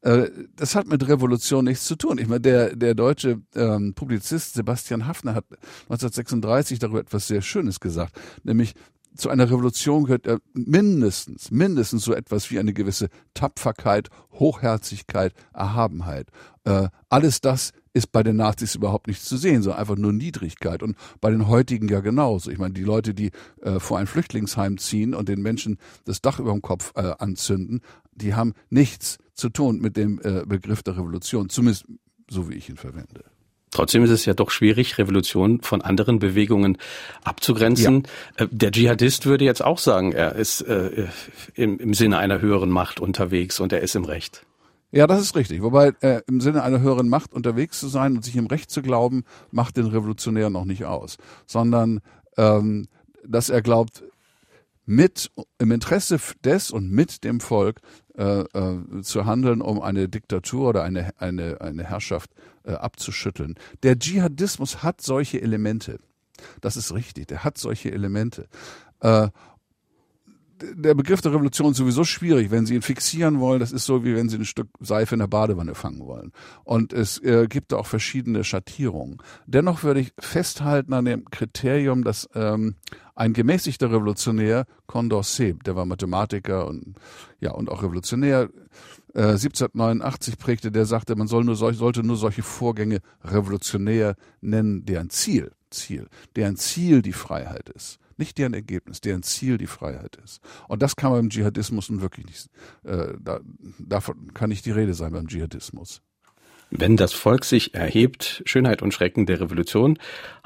äh, das hat mit Revolution nichts zu tun. Ich meine, der, der deutsche ähm, Publizist Sebastian Hafner hat 1936 darüber etwas sehr Schönes gesagt, nämlich zu einer Revolution gehört ja mindestens, mindestens so etwas wie eine gewisse Tapferkeit, Hochherzigkeit, Erhabenheit. Äh, alles das ist bei den Nazis überhaupt nicht zu sehen, sondern einfach nur Niedrigkeit. Und bei den heutigen ja genauso. Ich meine, die Leute, die äh, vor ein Flüchtlingsheim ziehen und den Menschen das Dach über dem Kopf äh, anzünden, die haben nichts zu tun mit dem äh, Begriff der Revolution, zumindest so wie ich ihn verwende. Trotzdem ist es ja doch schwierig, Revolution von anderen Bewegungen abzugrenzen. Ja. Äh, der Dschihadist würde jetzt auch sagen, er ist äh, im, im Sinne einer höheren Macht unterwegs und er ist im Recht. Ja, das ist richtig. Wobei äh, im Sinne einer höheren Macht unterwegs zu sein und sich im Recht zu glauben, macht den Revolutionär noch nicht aus, sondern ähm, dass er glaubt, mit im Interesse des und mit dem Volk äh, äh, zu handeln, um eine Diktatur oder eine eine eine Herrschaft äh, abzuschütteln. Der Dschihadismus hat solche Elemente. Das ist richtig. Der hat solche Elemente. Der Begriff der Revolution ist sowieso schwierig. Wenn Sie ihn fixieren wollen, das ist so, wie wenn Sie ein Stück Seife in der Badewanne fangen wollen. Und es äh, gibt auch verschiedene Schattierungen. Dennoch würde ich festhalten an dem Kriterium, dass ähm, ein gemäßigter Revolutionär, Condorcet, der war Mathematiker und ja und auch Revolutionär, äh, 1789 prägte, der sagte, man soll nur solch, sollte nur solche Vorgänge revolutionär nennen, deren Ziel, Ziel, deren Ziel die Freiheit ist nicht deren Ergebnis, deren Ziel die Freiheit ist. Und das kann man beim Dschihadismus nun wirklich nicht, äh, da, davon kann nicht die Rede sein beim Dschihadismus. Wenn das Volk sich erhebt, Schönheit und Schrecken der Revolution,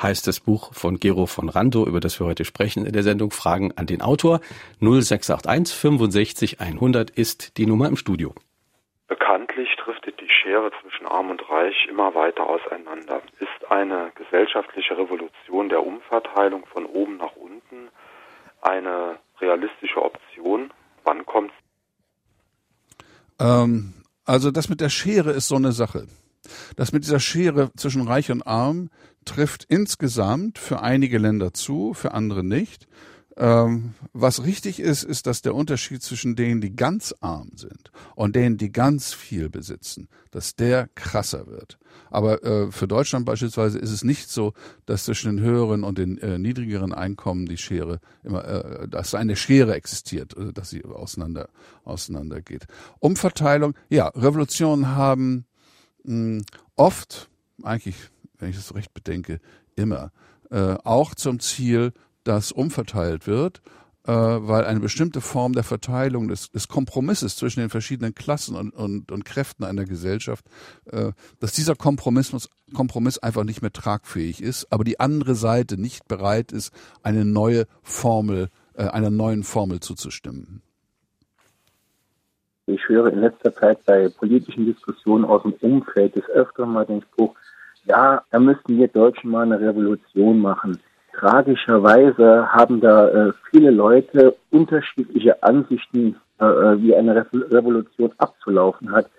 heißt das Buch von Gero von Rando, über das wir heute sprechen in der Sendung Fragen an den Autor. 0681 65 100 ist die Nummer im Studio. Bekanntlich driftet die Schere zwischen Arm und Reich immer weiter auseinander. Ist eine gesellschaftliche Revolution der Umverteilung von oben nach eine realistische Option? Wann kommt's? Ähm, also das mit der Schere ist so eine Sache. Das mit dieser Schere zwischen Reich und Arm trifft insgesamt für einige Länder zu, für andere nicht. Ähm, was richtig ist, ist, dass der Unterschied zwischen denen, die ganz arm sind und denen, die ganz viel besitzen, dass der krasser wird. Aber äh, für Deutschland beispielsweise ist es nicht so, dass zwischen den höheren und den äh, niedrigeren Einkommen die Schere immer, äh, dass eine Schere existiert, äh, dass sie auseinander auseinander geht. Umverteilung, ja, Revolutionen haben mh, oft, eigentlich, wenn ich das recht bedenke, immer äh, auch zum Ziel, dass umverteilt wird, äh, weil eine bestimmte Form der Verteilung des, des Kompromisses zwischen den verschiedenen Klassen und, und, und Kräften einer Gesellschaft, äh, dass dieser Kompromiss, Kompromiss einfach nicht mehr tragfähig ist, aber die andere Seite nicht bereit ist, eine neue Formel, äh, einer neuen Formel zuzustimmen. Ich höre in letzter Zeit bei politischen Diskussionen aus dem Umfeld des Öfteren mal den Spruch, ja, da müssten wir Deutschen mal eine Revolution machen tragischerweise haben da äh, viele Leute unterschiedliche Ansichten, äh, äh, wie eine Re Revolution abzulaufen hat.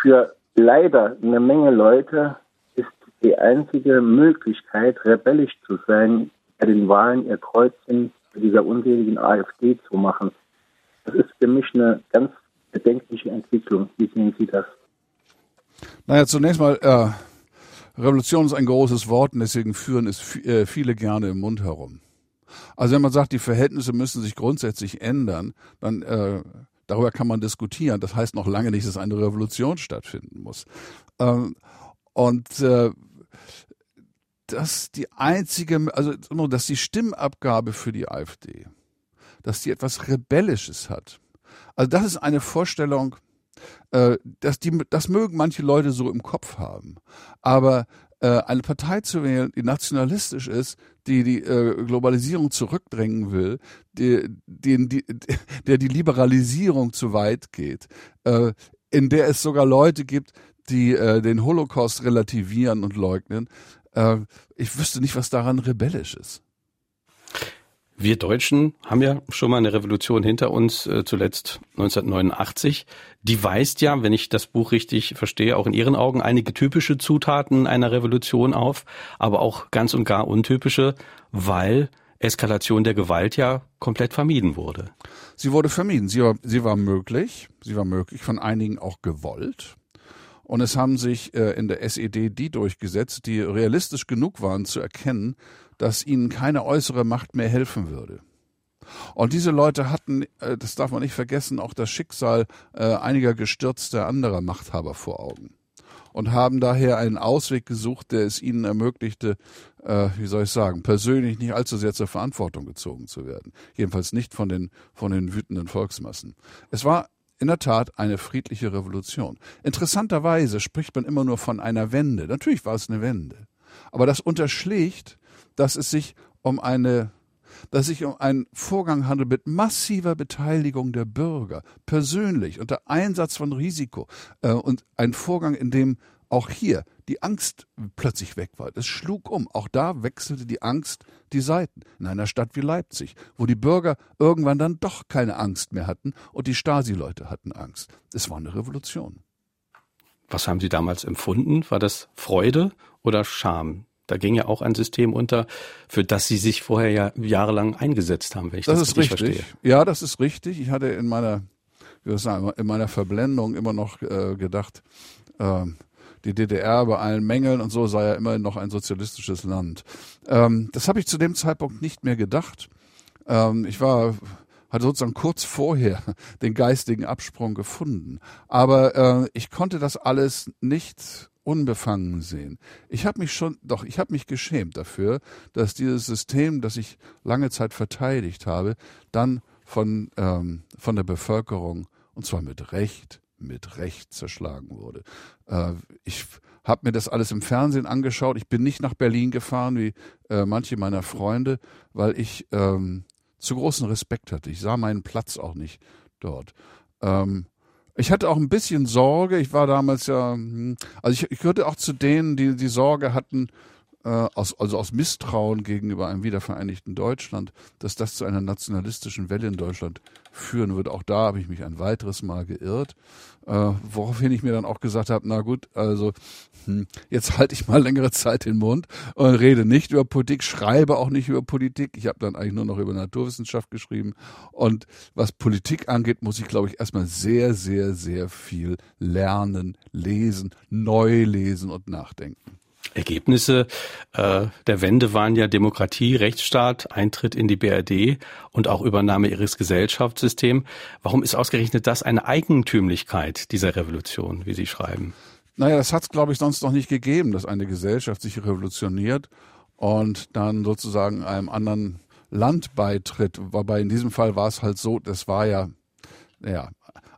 Für leider eine Menge Leute ist die einzige Möglichkeit, rebellisch zu sein, bei den Wahlen ihr Kreuzchen bei dieser unseligen AfD zu machen. Das ist für mich eine ganz bedenkliche Entwicklung. Wie sehen Sie das? Naja, zunächst mal, äh, Revolution ist ein großes Wort und deswegen führen es äh, viele gerne im Mund herum. Also wenn man sagt, die Verhältnisse müssen sich grundsätzlich ändern, dann äh, darüber kann man diskutieren. Das heißt noch lange nicht, dass eine Revolution stattfinden muss. Ähm, und äh, dass die einzige, also dass die Stimmabgabe für die AfD, dass die etwas Rebellisches hat. Also das ist eine Vorstellung, äh, dass die, das mögen manche Leute so im Kopf haben. Aber äh, eine Partei zu wählen, die nationalistisch ist, die die äh, Globalisierung zurückdrängen will, die, die, die, der die Liberalisierung zu weit geht, äh, in der es sogar Leute gibt, die äh, den Holocaust relativieren und leugnen. Äh, ich wüsste nicht, was daran rebellisch ist. Wir Deutschen haben ja schon mal eine Revolution hinter uns, äh, zuletzt 1989. Die weist ja, wenn ich das Buch richtig verstehe, auch in Ihren Augen einige typische Zutaten einer Revolution auf, aber auch ganz und gar untypische, weil Eskalation der Gewalt ja komplett vermieden wurde. Sie wurde vermieden. Sie war, sie war möglich. Sie war möglich, von einigen auch gewollt. Und es haben sich äh, in der SED die durchgesetzt, die realistisch genug waren zu erkennen, dass ihnen keine äußere Macht mehr helfen würde. Und diese Leute hatten, äh, das darf man nicht vergessen, auch das Schicksal äh, einiger gestürzter anderer Machthaber vor Augen und haben daher einen Ausweg gesucht, der es ihnen ermöglichte, äh, wie soll ich sagen, persönlich nicht allzu sehr zur Verantwortung gezogen zu werden. Jedenfalls nicht von den, von den wütenden Volksmassen. Es war in der Tat eine friedliche Revolution. Interessanterweise spricht man immer nur von einer Wende. Natürlich war es eine Wende. Aber das unterschlägt, dass es sich um eine dass sich um einen Vorgang handelt mit massiver Beteiligung der Bürger, persönlich, unter Einsatz von Risiko äh, und ein Vorgang, in dem auch hier die Angst plötzlich weg war. Es schlug um. Auch da wechselte die Angst die Seiten. In einer Stadt wie Leipzig, wo die Bürger irgendwann dann doch keine Angst mehr hatten und die Stasi-Leute hatten Angst. Es war eine Revolution. Was haben Sie damals empfunden? War das Freude oder Scham? Da ging ja auch ein System unter, für das Sie sich vorher ja jahrelang eingesetzt haben, wenn ich das, das ist richtig. Verstehe. Ja, das ist richtig. Ich hatte in meiner, wie soll ich sagen, in meiner Verblendung immer noch äh, gedacht, äh, die DDR bei allen Mängeln und so sei ja immerhin noch ein sozialistisches Land. Ähm, das habe ich zu dem Zeitpunkt nicht mehr gedacht. Ähm, ich war hatte sozusagen kurz vorher den geistigen Absprung gefunden. Aber äh, ich konnte das alles nicht unbefangen sehen. Ich habe mich schon, doch, ich habe mich geschämt dafür, dass dieses System, das ich lange Zeit verteidigt habe, dann von, ähm, von der Bevölkerung, und zwar mit Recht, mit Recht zerschlagen wurde. Äh, ich habe mir das alles im Fernsehen angeschaut. Ich bin nicht nach Berlin gefahren, wie äh, manche meiner Freunde, weil ich ähm, zu großen Respekt hatte. Ich sah meinen Platz auch nicht dort. Ähm, ich hatte auch ein bisschen Sorge. Ich war damals ja, hm, also ich, ich gehörte auch zu denen, die die Sorge hatten, äh, aus, also aus Misstrauen gegenüber einem wiedervereinigten Deutschland, dass das zu einer nationalistischen Welle in Deutschland führen würde. Auch da habe ich mich ein weiteres Mal geirrt, äh, woraufhin ich mir dann auch gesagt habe, na gut, also hm, jetzt halte ich mal längere Zeit den Mund und rede nicht über Politik, schreibe auch nicht über Politik. Ich habe dann eigentlich nur noch über Naturwissenschaft geschrieben. Und was Politik angeht, muss ich, glaube ich, erstmal sehr, sehr, sehr viel lernen, lesen, neu lesen und nachdenken. Ergebnisse äh, der Wende waren ja Demokratie, Rechtsstaat, Eintritt in die BRD und auch Übernahme ihres Gesellschaftssystems. Warum ist ausgerechnet das eine Eigentümlichkeit dieser Revolution, wie Sie schreiben? Naja, das hat es, glaube ich, sonst noch nicht gegeben, dass eine Gesellschaft sich revolutioniert und dann sozusagen einem anderen Land beitritt. Wobei in diesem Fall war es halt so, das war ja, ja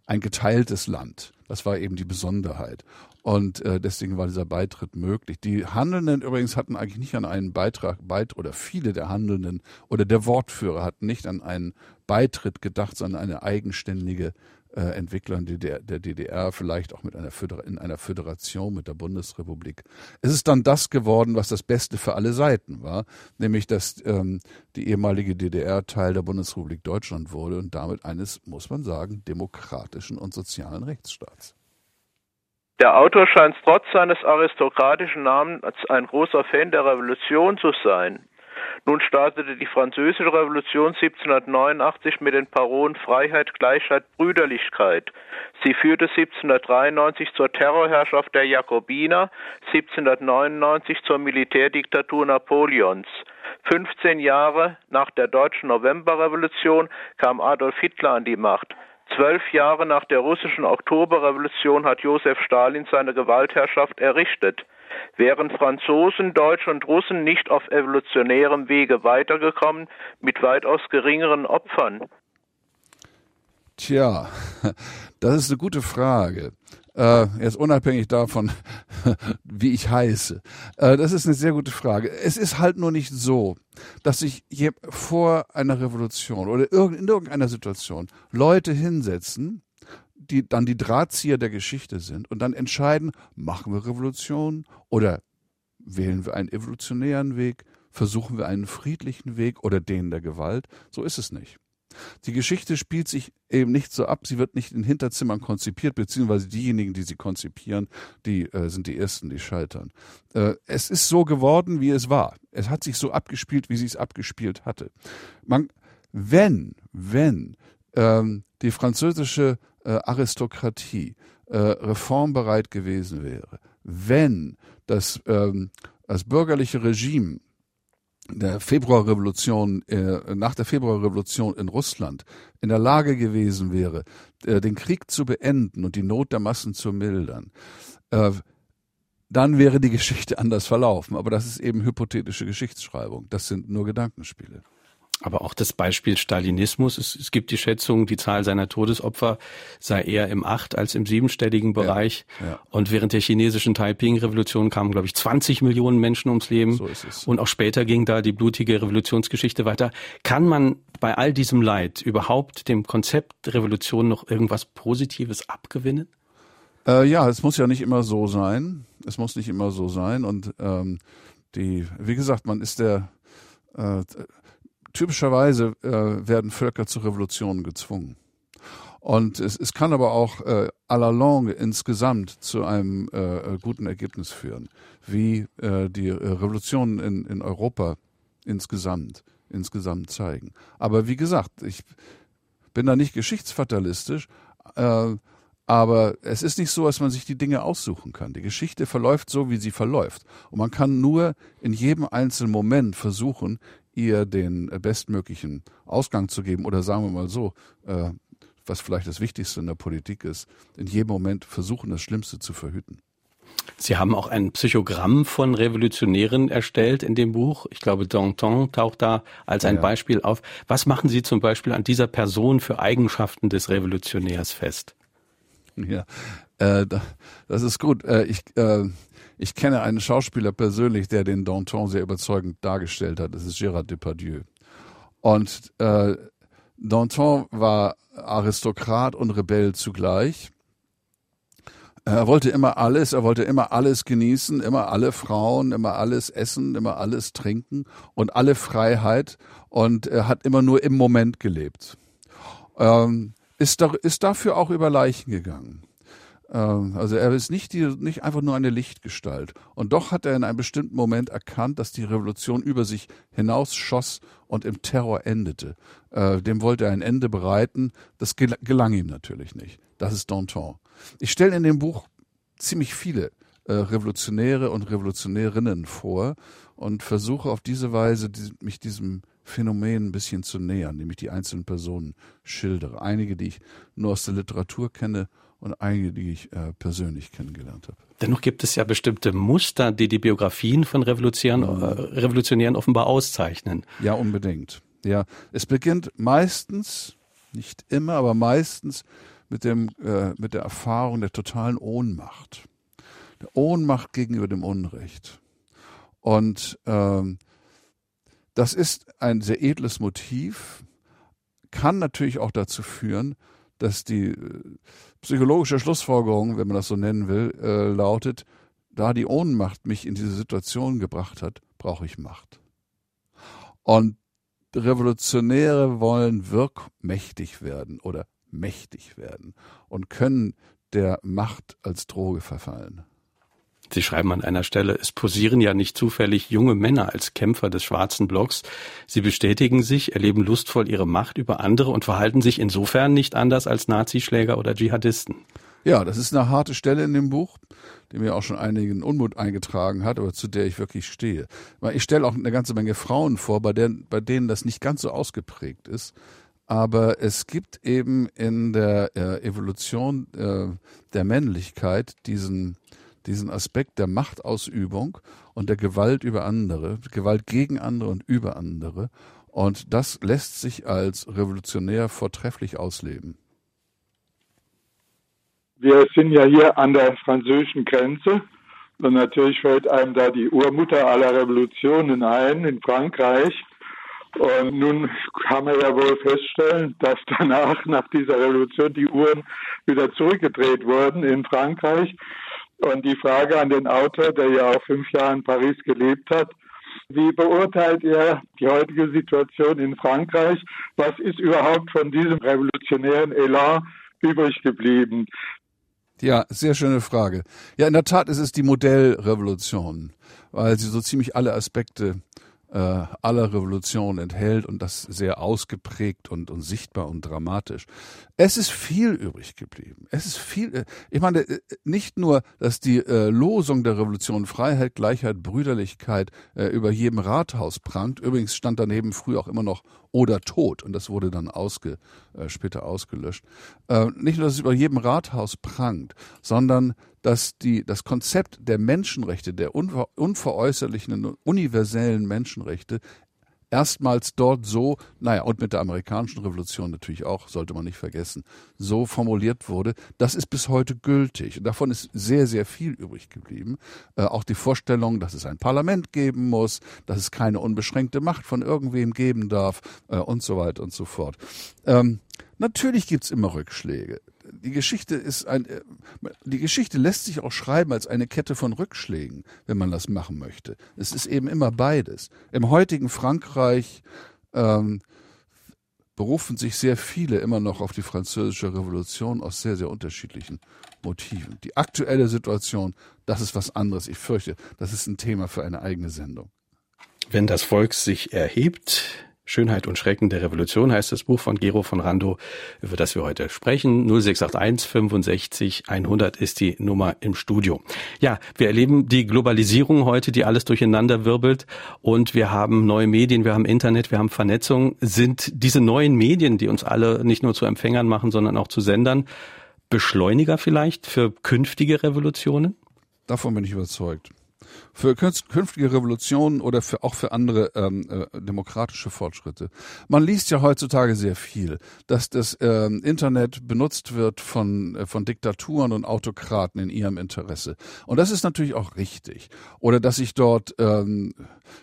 ein geteiltes Land. Das war eben die Besonderheit. Und äh, deswegen war dieser Beitritt möglich. Die Handelnden übrigens hatten eigentlich nicht an einen Beitrag, Beit oder viele der Handelnden oder der Wortführer hatten nicht an einen Beitritt gedacht, sondern eine eigenständige äh, Entwicklung der, der DDR, vielleicht auch mit einer Föder in einer Föderation mit der Bundesrepublik. Es ist dann das geworden, was das Beste für alle Seiten war, nämlich dass ähm, die ehemalige DDR Teil der Bundesrepublik Deutschland wurde und damit eines, muss man sagen, demokratischen und sozialen Rechtsstaats. Der Autor scheint trotz seines aristokratischen Namens ein großer Fan der Revolution zu sein. Nun startete die Französische Revolution 1789 mit den Parolen Freiheit, Gleichheit, Brüderlichkeit. Sie führte 1793 zur Terrorherrschaft der Jakobiner, 1799 zur Militärdiktatur Napoleons. 15 Jahre nach der deutschen Novemberrevolution kam Adolf Hitler an die Macht. Zwölf Jahre nach der russischen Oktoberrevolution hat Josef Stalin seine Gewaltherrschaft errichtet. Wären Franzosen, Deutsche und Russen nicht auf evolutionärem Wege weitergekommen, mit weitaus geringeren Opfern? Tja, das ist eine gute Frage. Äh, jetzt unabhängig davon, wie ich heiße. Äh, das ist eine sehr gute Frage. Es ist halt nur nicht so, dass sich vor einer Revolution oder in irgendeiner Situation Leute hinsetzen, die dann die Drahtzieher der Geschichte sind und dann entscheiden, machen wir Revolution oder wählen wir einen evolutionären Weg, versuchen wir einen friedlichen Weg oder den der Gewalt. So ist es nicht. Die Geschichte spielt sich eben nicht so ab, sie wird nicht in Hinterzimmern konzipiert, beziehungsweise diejenigen, die sie konzipieren, die äh, sind die Ersten, die scheitern. Äh, es ist so geworden, wie es war. Es hat sich so abgespielt, wie sie es abgespielt hatte. Man, wenn, wenn ähm, die französische äh, Aristokratie äh, reformbereit gewesen wäre, wenn das, ähm, das bürgerliche Regime der Februarrevolution, äh, nach der Februarrevolution in Russland in der Lage gewesen wäre, äh, den Krieg zu beenden und die Not der Massen zu mildern, äh, dann wäre die Geschichte anders verlaufen. Aber das ist eben hypothetische Geschichtsschreibung. Das sind nur Gedankenspiele. Aber auch das Beispiel Stalinismus, es, es, gibt die Schätzung, die Zahl seiner Todesopfer sei eher im acht- als im siebenstelligen Bereich. Ja, ja. Und während der chinesischen Taiping-Revolution kamen, glaube ich, 20 Millionen Menschen ums Leben. So ist es. Und auch später ging da die blutige Revolutionsgeschichte weiter. Kann man bei all diesem Leid überhaupt dem Konzept Revolution noch irgendwas Positives abgewinnen? Äh, ja, es muss ja nicht immer so sein. Es muss nicht immer so sein. Und ähm, die, wie gesagt, man ist der äh, typischerweise äh, werden Völker zu Revolutionen gezwungen. Und es, es kann aber auch äh, à la longue insgesamt zu einem äh, guten Ergebnis führen, wie äh, die äh, Revolutionen in, in Europa insgesamt, insgesamt zeigen. Aber wie gesagt, ich bin da nicht geschichtsfatalistisch, äh, aber es ist nicht so, dass man sich die Dinge aussuchen kann. Die Geschichte verläuft so, wie sie verläuft. Und man kann nur in jedem einzelnen Moment versuchen, ihr den bestmöglichen Ausgang zu geben oder sagen wir mal so, äh, was vielleicht das Wichtigste in der Politik ist, in jedem Moment versuchen, das Schlimmste zu verhüten. Sie haben auch ein Psychogramm von Revolutionären erstellt in dem Buch. Ich glaube, Danton taucht da als ein ja. Beispiel auf. Was machen Sie zum Beispiel an dieser Person für Eigenschaften des Revolutionärs fest? Ja, äh, das ist gut. Äh, ich, äh, ich kenne einen Schauspieler persönlich, der den Danton sehr überzeugend dargestellt hat. Das ist Gérard Depardieu. Und äh, Danton war Aristokrat und Rebell zugleich. Er wollte immer alles, er wollte immer alles genießen, immer alle Frauen, immer alles essen, immer alles trinken und alle Freiheit und er hat immer nur im Moment gelebt. Ähm, ist, da, ist dafür auch über Leichen gegangen. Ähm, also er ist nicht, die, nicht einfach nur eine Lichtgestalt. Und doch hat er in einem bestimmten Moment erkannt, dass die Revolution über sich hinausschoss und im Terror endete. Äh, dem wollte er ein Ende bereiten. Das gelang ihm natürlich nicht. Das ist Danton. Ich stelle in dem Buch ziemlich viele äh, Revolutionäre und Revolutionärinnen vor und versuche auf diese Weise mich diesem Phänomen ein bisschen zu nähern, nämlich die einzelnen Personen schildere. Einige, die ich nur aus der Literatur kenne und einige, die ich äh, persönlich kennengelernt habe. Dennoch gibt es ja bestimmte Muster, die die Biografien von Revolutionären, äh, Revolutionären offenbar auszeichnen. Ja, unbedingt. Ja, es beginnt meistens, nicht immer, aber meistens mit dem äh, mit der Erfahrung der totalen Ohnmacht, der Ohnmacht gegenüber dem Unrecht. Und ähm, das ist ein sehr edles Motiv, kann natürlich auch dazu führen, dass die äh, psychologische Schlussfolgerung, wenn man das so nennen will, äh, lautet, da die Ohnmacht mich in diese Situation gebracht hat, brauche ich Macht. Und Revolutionäre wollen wirkmächtig werden oder mächtig werden und können der Macht als Droge verfallen. Sie schreiben an einer Stelle, es posieren ja nicht zufällig junge Männer als Kämpfer des schwarzen Blocks. Sie bestätigen sich, erleben lustvoll ihre Macht über andere und verhalten sich insofern nicht anders als Nazischläger oder Dschihadisten. Ja, das ist eine harte Stelle in dem Buch, die mir auch schon einigen Unmut eingetragen hat, aber zu der ich wirklich stehe. Ich stelle auch eine ganze Menge Frauen vor, bei, der, bei denen das nicht ganz so ausgeprägt ist. Aber es gibt eben in der äh, Evolution äh, der Männlichkeit diesen diesen Aspekt der Machtausübung und der Gewalt über andere, Gewalt gegen andere und über andere. Und das lässt sich als revolutionär vortrefflich ausleben. Wir sind ja hier an der französischen Grenze und natürlich fällt einem da die Urmutter aller Revolutionen ein in Frankreich. Und nun kann man ja wohl feststellen, dass danach, nach dieser Revolution, die Uhren wieder zurückgedreht wurden in Frankreich. Und die Frage an den Autor, der ja auch fünf Jahre in Paris gelebt hat, wie beurteilt er die heutige Situation in Frankreich? Was ist überhaupt von diesem revolutionären Elan übrig geblieben? Ja, sehr schöne Frage. Ja, in der Tat ist es die Modellrevolution, weil sie so ziemlich alle Aspekte äh, aller Revolutionen enthält und das sehr ausgeprägt und, und sichtbar und dramatisch. Es ist viel übrig geblieben. Es ist viel, äh, ich meine, äh, nicht nur, dass die äh, Losung der Revolution Freiheit, Gleichheit, Brüderlichkeit äh, über jedem Rathaus prangt. Übrigens stand daneben früher auch immer noch oder Tod und das wurde dann ausge, äh, später ausgelöscht. Äh, nicht nur, dass es über jedem Rathaus prangt, sondern dass die, das Konzept der Menschenrechte, der unver, unveräußerlichen universellen Menschenrechte erstmals dort so, naja, und mit der amerikanischen Revolution natürlich auch, sollte man nicht vergessen, so formuliert wurde, das ist bis heute gültig. Und davon ist sehr, sehr viel übrig geblieben. Äh, auch die Vorstellung, dass es ein Parlament geben muss, dass es keine unbeschränkte Macht von irgendwem geben darf äh, und so weiter und so fort. Ähm, natürlich gibt's immer Rückschläge die Geschichte ist ein, äh, die Geschichte lässt sich auch schreiben als eine Kette von Rückschlägen, wenn man das machen möchte. Es ist eben immer beides. Im heutigen Frankreich ähm, berufen sich sehr viele immer noch auf die französische Revolution aus sehr, sehr unterschiedlichen Motiven. Die aktuelle Situation, das ist was anderes. Ich fürchte, das ist ein Thema für eine eigene Sendung. Wenn das Volk sich erhebt, Schönheit und Schrecken der Revolution heißt das Buch von Gero von Rando, über das wir heute sprechen. 0681 65 100 ist die Nummer im Studio. Ja, wir erleben die Globalisierung heute, die alles durcheinander wirbelt und wir haben neue Medien, wir haben Internet, wir haben Vernetzung. Sind diese neuen Medien, die uns alle nicht nur zu Empfängern machen, sondern auch zu Sendern, Beschleuniger vielleicht für künftige Revolutionen? Davon bin ich überzeugt für künftige Revolutionen oder für, auch für andere ähm, äh, demokratische Fortschritte. Man liest ja heutzutage sehr viel, dass das ähm, Internet benutzt wird von, äh, von Diktaturen und Autokraten in ihrem Interesse. Und das ist natürlich auch richtig. Oder dass sich dort ähm,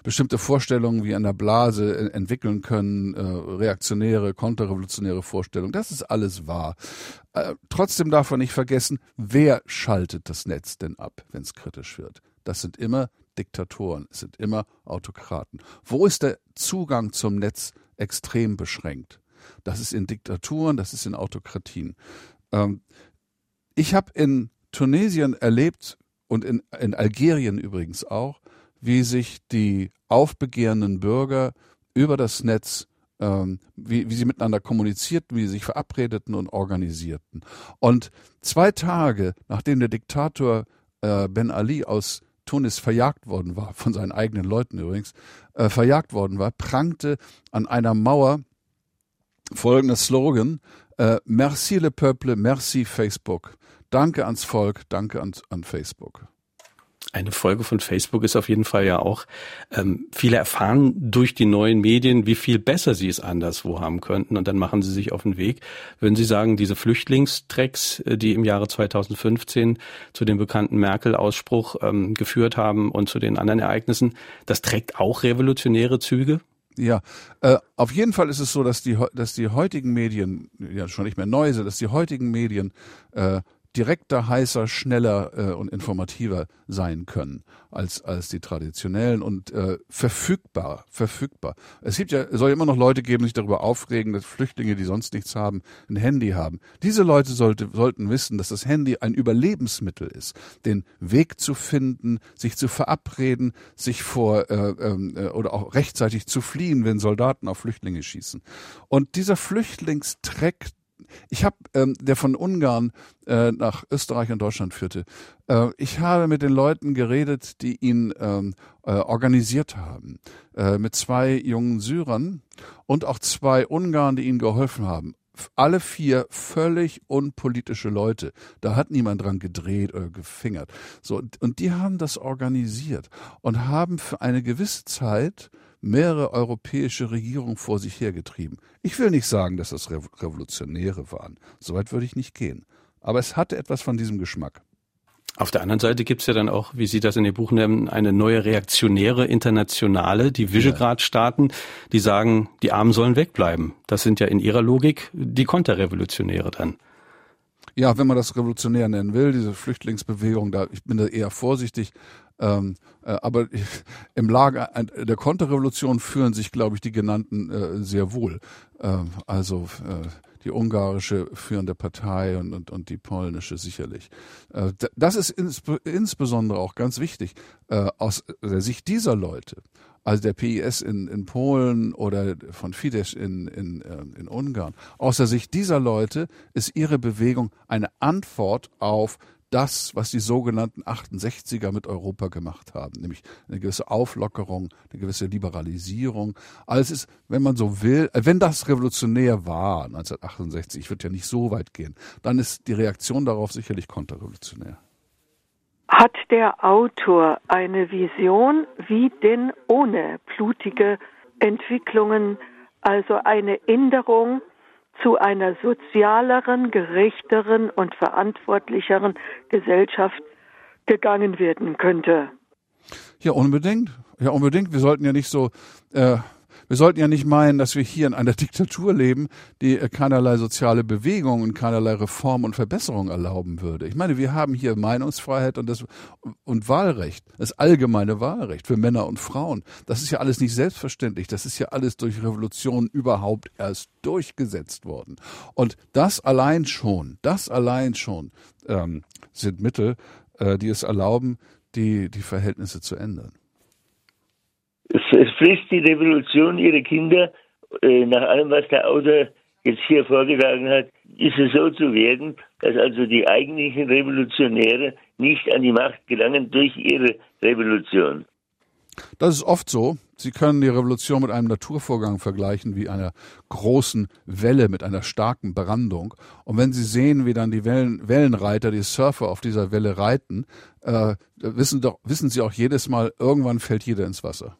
bestimmte Vorstellungen wie an der Blase äh, entwickeln können, äh, reaktionäre, konterrevolutionäre Vorstellungen. Das ist alles wahr. Äh, trotzdem darf man nicht vergessen, wer schaltet das Netz denn ab, wenn es kritisch wird? Das sind immer Diktatoren, es sind immer Autokraten. Wo ist der Zugang zum Netz extrem beschränkt? Das ist in Diktaturen, das ist in Autokratien. Ähm, ich habe in Tunesien erlebt und in, in Algerien übrigens auch, wie sich die aufbegehrenden Bürger über das Netz ähm, wie, wie sie miteinander kommunizierten, wie sie sich verabredeten und organisierten. Und zwei Tage nachdem der Diktator äh, Ben Ali aus Tunis verjagt worden war, von seinen eigenen Leuten übrigens, äh, verjagt worden war, prangte an einer Mauer folgender Slogan, äh, Merci le peuple, merci Facebook. Danke ans Volk, danke an, an Facebook. Eine Folge von Facebook ist auf jeden Fall ja auch, ähm, viele erfahren durch die neuen Medien, wie viel besser sie es anderswo haben könnten und dann machen sie sich auf den Weg. Würden Sie sagen, diese Flüchtlingstracks, äh, die im Jahre 2015 zu dem bekannten Merkel-Ausspruch ähm, geführt haben und zu den anderen Ereignissen, das trägt auch revolutionäre Züge? Ja, äh, auf jeden Fall ist es so, dass die, dass die heutigen Medien, ja schon nicht mehr neu sind, dass die heutigen Medien äh, direkter, heißer, schneller äh, und informativer sein können als als die traditionellen und äh, verfügbar, verfügbar. Es gibt ja soll immer noch Leute geben, die sich darüber aufregen, dass Flüchtlinge, die sonst nichts haben, ein Handy haben. Diese Leute sollte, sollten wissen, dass das Handy ein Überlebensmittel ist, den Weg zu finden, sich zu verabreden, sich vor äh, äh, oder auch rechtzeitig zu fliehen, wenn Soldaten auf Flüchtlinge schießen. Und dieser Flüchtlingstreck ich habe, ähm, der von Ungarn äh, nach Österreich und Deutschland führte, äh, ich habe mit den Leuten geredet, die ihn ähm, äh, organisiert haben, äh, mit zwei jungen Syrern und auch zwei Ungarn, die ihnen geholfen haben. Alle vier völlig unpolitische Leute. Da hat niemand dran gedreht oder gefingert. So, und die haben das organisiert und haben für eine gewisse Zeit mehrere europäische Regierungen vor sich hergetrieben. Ich will nicht sagen, dass das Revolutionäre waren. Soweit würde ich nicht gehen. Aber es hatte etwas von diesem Geschmack. Auf der anderen Seite gibt es ja dann auch, wie Sie das in Ihrem Buch nennen, eine neue reaktionäre Internationale, die Visegrad-Staaten, die sagen, die Armen sollen wegbleiben. Das sind ja in ihrer Logik die Konterrevolutionäre dann. Ja, wenn man das revolutionär nennen will, diese Flüchtlingsbewegung, da ich bin da eher vorsichtig. Ähm, äh, aber im Lager der Konterrevolution führen sich, glaube ich, die genannten äh, sehr wohl. Ähm, also äh, die ungarische führende Partei und, und, und die polnische sicherlich. Äh, das ist ins, insbesondere auch ganz wichtig äh, aus der Sicht dieser Leute also der PIS in, in Polen oder von Fidesz in, in, äh, in Ungarn. Aus der Sicht dieser Leute ist ihre Bewegung eine Antwort auf das, was die sogenannten 68er mit Europa gemacht haben, nämlich eine gewisse Auflockerung, eine gewisse Liberalisierung. Alles ist, wenn man so will, äh, wenn das revolutionär war 1968, ich würde ja nicht so weit gehen, dann ist die Reaktion darauf sicherlich konterrevolutionär. Hat der Autor eine Vision, wie denn ohne blutige Entwicklungen, also eine Änderung zu einer sozialeren, gerechteren und verantwortlicheren Gesellschaft gegangen werden könnte? Ja, unbedingt. Ja, unbedingt. Wir sollten ja nicht so äh, wir sollten ja nicht meinen, dass wir hier in einer Diktatur leben, die äh, keinerlei soziale Bewegung und keinerlei Reform und Verbesserung erlauben würde. Ich meine, wir haben hier Meinungsfreiheit und, das, und Wahlrecht, das allgemeine Wahlrecht für Männer und Frauen. Das ist ja alles nicht selbstverständlich. Das ist ja alles durch Revolution überhaupt erst durchgesetzt worden. Und das allein schon, das allein schon ähm, sind Mittel, äh, die es erlauben, die, die Verhältnisse zu ändern frisst die Revolution ihre Kinder. Äh, nach allem, was der Autor jetzt hier vorgetragen hat, ist es so zu werden, dass also die eigentlichen Revolutionäre nicht an die Macht gelangen durch ihre Revolution. Das ist oft so. Sie können die Revolution mit einem Naturvorgang vergleichen, wie einer großen Welle mit einer starken Brandung. Und wenn Sie sehen, wie dann die Wellen, Wellenreiter, die Surfer auf dieser Welle reiten, äh, wissen, doch, wissen Sie auch jedes Mal, irgendwann fällt jeder ins Wasser.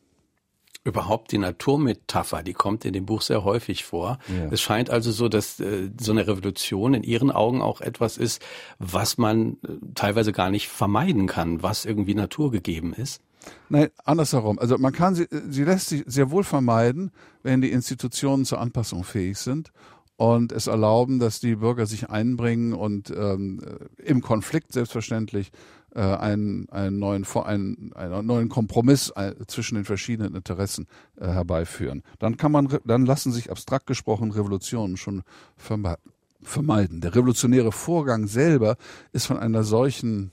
Überhaupt die Naturmetapher, die kommt in dem Buch sehr häufig vor. Ja. Es scheint also so, dass äh, so eine Revolution in Ihren Augen auch etwas ist, was man äh, teilweise gar nicht vermeiden kann, was irgendwie naturgegeben ist. Nein, andersherum. Also man kann sie, sie lässt sich sehr wohl vermeiden, wenn die Institutionen zur Anpassung fähig sind und es erlauben, dass die Bürger sich einbringen und ähm, im Konflikt selbstverständlich äh, einen, einen, neuen, einen, einen neuen Kompromiss äh, zwischen den verschiedenen Interessen äh, herbeiführen. Dann kann man, dann lassen sich abstrakt gesprochen Revolutionen schon vermeiden. Der revolutionäre Vorgang selber ist von einer solchen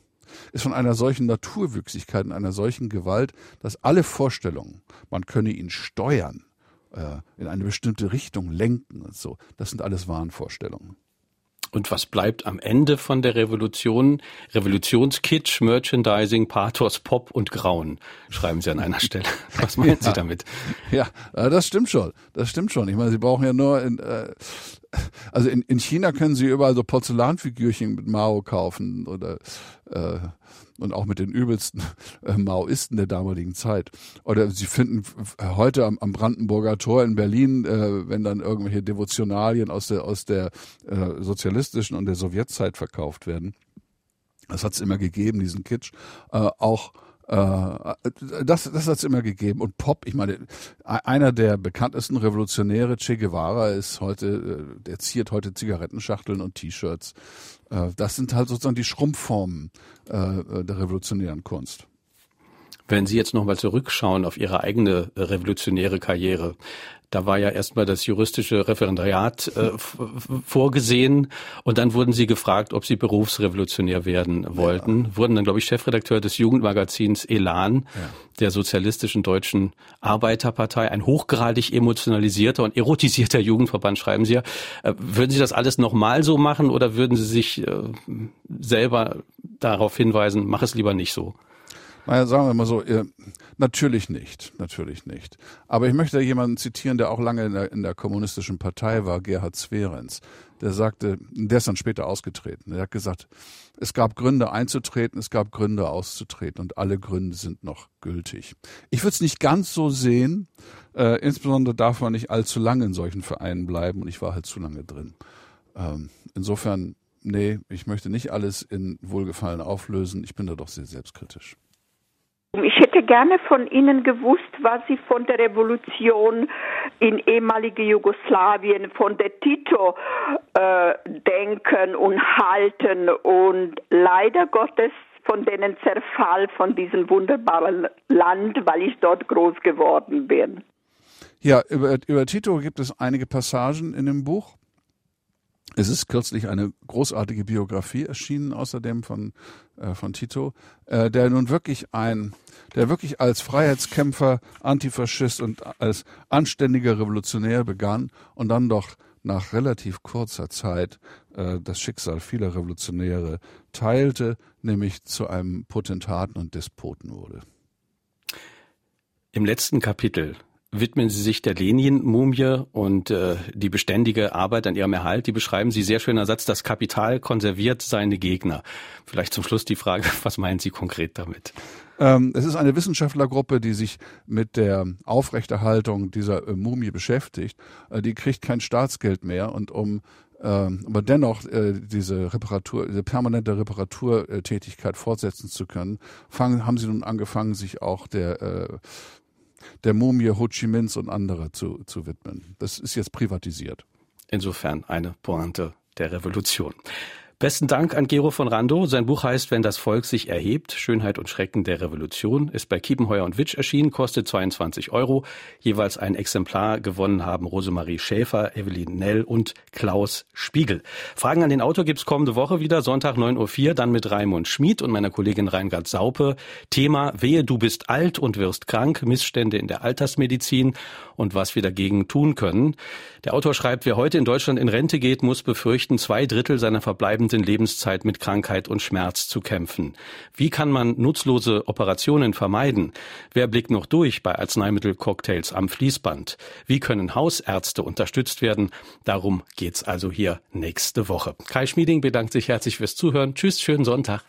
ist von einer solchen Naturwüchsigkeit und einer solchen Gewalt, dass alle Vorstellungen, man könne ihn steuern, äh, in eine bestimmte Richtung lenken und so, das sind alles Wahnvorstellungen. Und was bleibt am Ende von der Revolution? Revolutionskitsch, Merchandising, Pathos, Pop und Grauen, schreiben Sie an einer Stelle. Was meinen ja, Sie damit? Ja, äh, das stimmt schon. Das stimmt schon. Ich meine, Sie brauchen ja nur in, äh, also in, in China können Sie überall so Porzellanfigürchen mit Mao kaufen oder äh, und auch mit den übelsten äh, Maoisten der damaligen Zeit. Oder Sie finden heute am, am Brandenburger Tor in Berlin, äh, wenn dann irgendwelche Devotionalien aus der aus der äh, sozialistischen und der Sowjetzeit verkauft werden. Das hat es immer gegeben, diesen Kitsch. Äh, auch das, das hat es immer gegeben. Und Pop, ich meine, einer der bekanntesten Revolutionäre, Che Guevara, ist heute, äh, der ziert heute Zigarettenschachteln und T-Shirts. Äh, das sind halt sozusagen die Schrumpfformen der revolutionären Kunst. Wenn Sie jetzt nochmal zurückschauen auf Ihre eigene revolutionäre Karriere, da war ja erstmal das juristische Referendariat äh, vorgesehen und dann wurden sie gefragt, ob sie berufsrevolutionär werden wollten. Ja. Wurden dann, glaube ich, Chefredakteur des Jugendmagazins Elan, ja. der sozialistischen deutschen Arbeiterpartei, ein hochgradig emotionalisierter und erotisierter Jugendverband, schreiben Sie ja. Äh, würden Sie das alles nochmal so machen oder würden Sie sich äh, selber darauf hinweisen, mach es lieber nicht so? Naja, sagen wir mal so, natürlich nicht, natürlich nicht. Aber ich möchte jemanden zitieren, der auch lange in der, in der kommunistischen Partei war, Gerhard Zwerenz. Der sagte, der ist dann später ausgetreten. Er hat gesagt, es gab Gründe einzutreten, es gab Gründe auszutreten und alle Gründe sind noch gültig. Ich würde es nicht ganz so sehen, äh, insbesondere darf man nicht allzu lange in solchen Vereinen bleiben und ich war halt zu lange drin. Ähm, insofern, nee, ich möchte nicht alles in Wohlgefallen auflösen. Ich bin da doch sehr selbstkritisch. Ich hätte gerne von Ihnen gewusst, was Sie von der Revolution in ehemalige Jugoslawien, von der Tito äh, denken und halten und leider Gottes von denen Zerfall von diesem wunderbaren Land, weil ich dort groß geworden bin. Ja, über, über Tito gibt es einige Passagen in dem Buch. Es ist kürzlich eine großartige Biografie erschienen, außerdem von, äh, von Tito, äh, der nun wirklich ein, der wirklich als Freiheitskämpfer, Antifaschist und als anständiger Revolutionär begann und dann doch nach relativ kurzer Zeit äh, das Schicksal vieler Revolutionäre teilte, nämlich zu einem Potentaten und Despoten wurde. Im letzten Kapitel widmen Sie sich der Lenin-Mumie und äh, die beständige Arbeit an ihrem Erhalt. Die beschreiben Sie sehr schöner Satz, das Kapital konserviert seine Gegner. Vielleicht zum Schluss die Frage, was meinen Sie konkret damit? Ähm, es ist eine Wissenschaftlergruppe, die sich mit der Aufrechterhaltung dieser äh, Mumie beschäftigt. Äh, die kriegt kein Staatsgeld mehr und um ähm, aber dennoch äh, diese Reparatur, diese permanente Reparaturtätigkeit fortsetzen zu können, fangen, haben sie nun angefangen, sich auch der äh, der Mumie Ho Chi Minhs und anderer zu, zu widmen. Das ist jetzt privatisiert. Insofern eine Pointe der Revolution. Besten Dank an Gero von Rando. Sein Buch heißt Wenn das Volk sich erhebt. Schönheit und Schrecken der Revolution. Ist bei Kiepenheuer und Witsch erschienen, kostet 22 Euro. Jeweils ein Exemplar gewonnen haben Rosemarie Schäfer, Evelyn Nell und Klaus Spiegel. Fragen an den Autor gibt's kommende Woche wieder, Sonntag 9.04 Uhr, dann mit Raimund Schmid und meiner Kollegin Reingard Saupe. Thema Wehe, du bist alt und wirst krank. Missstände in der Altersmedizin und was wir dagegen tun können. Der Autor schreibt, wer heute in Deutschland in Rente geht, muss befürchten, zwei Drittel seiner verbleibenden Lebenszeit mit Krankheit und Schmerz zu kämpfen. Wie kann man nutzlose Operationen vermeiden? Wer blickt noch durch bei Arzneimittelcocktails am Fließband? Wie können Hausärzte unterstützt werden? Darum geht's also hier nächste Woche. Kai Schmieding bedankt sich herzlich fürs Zuhören. Tschüss, schönen Sonntag.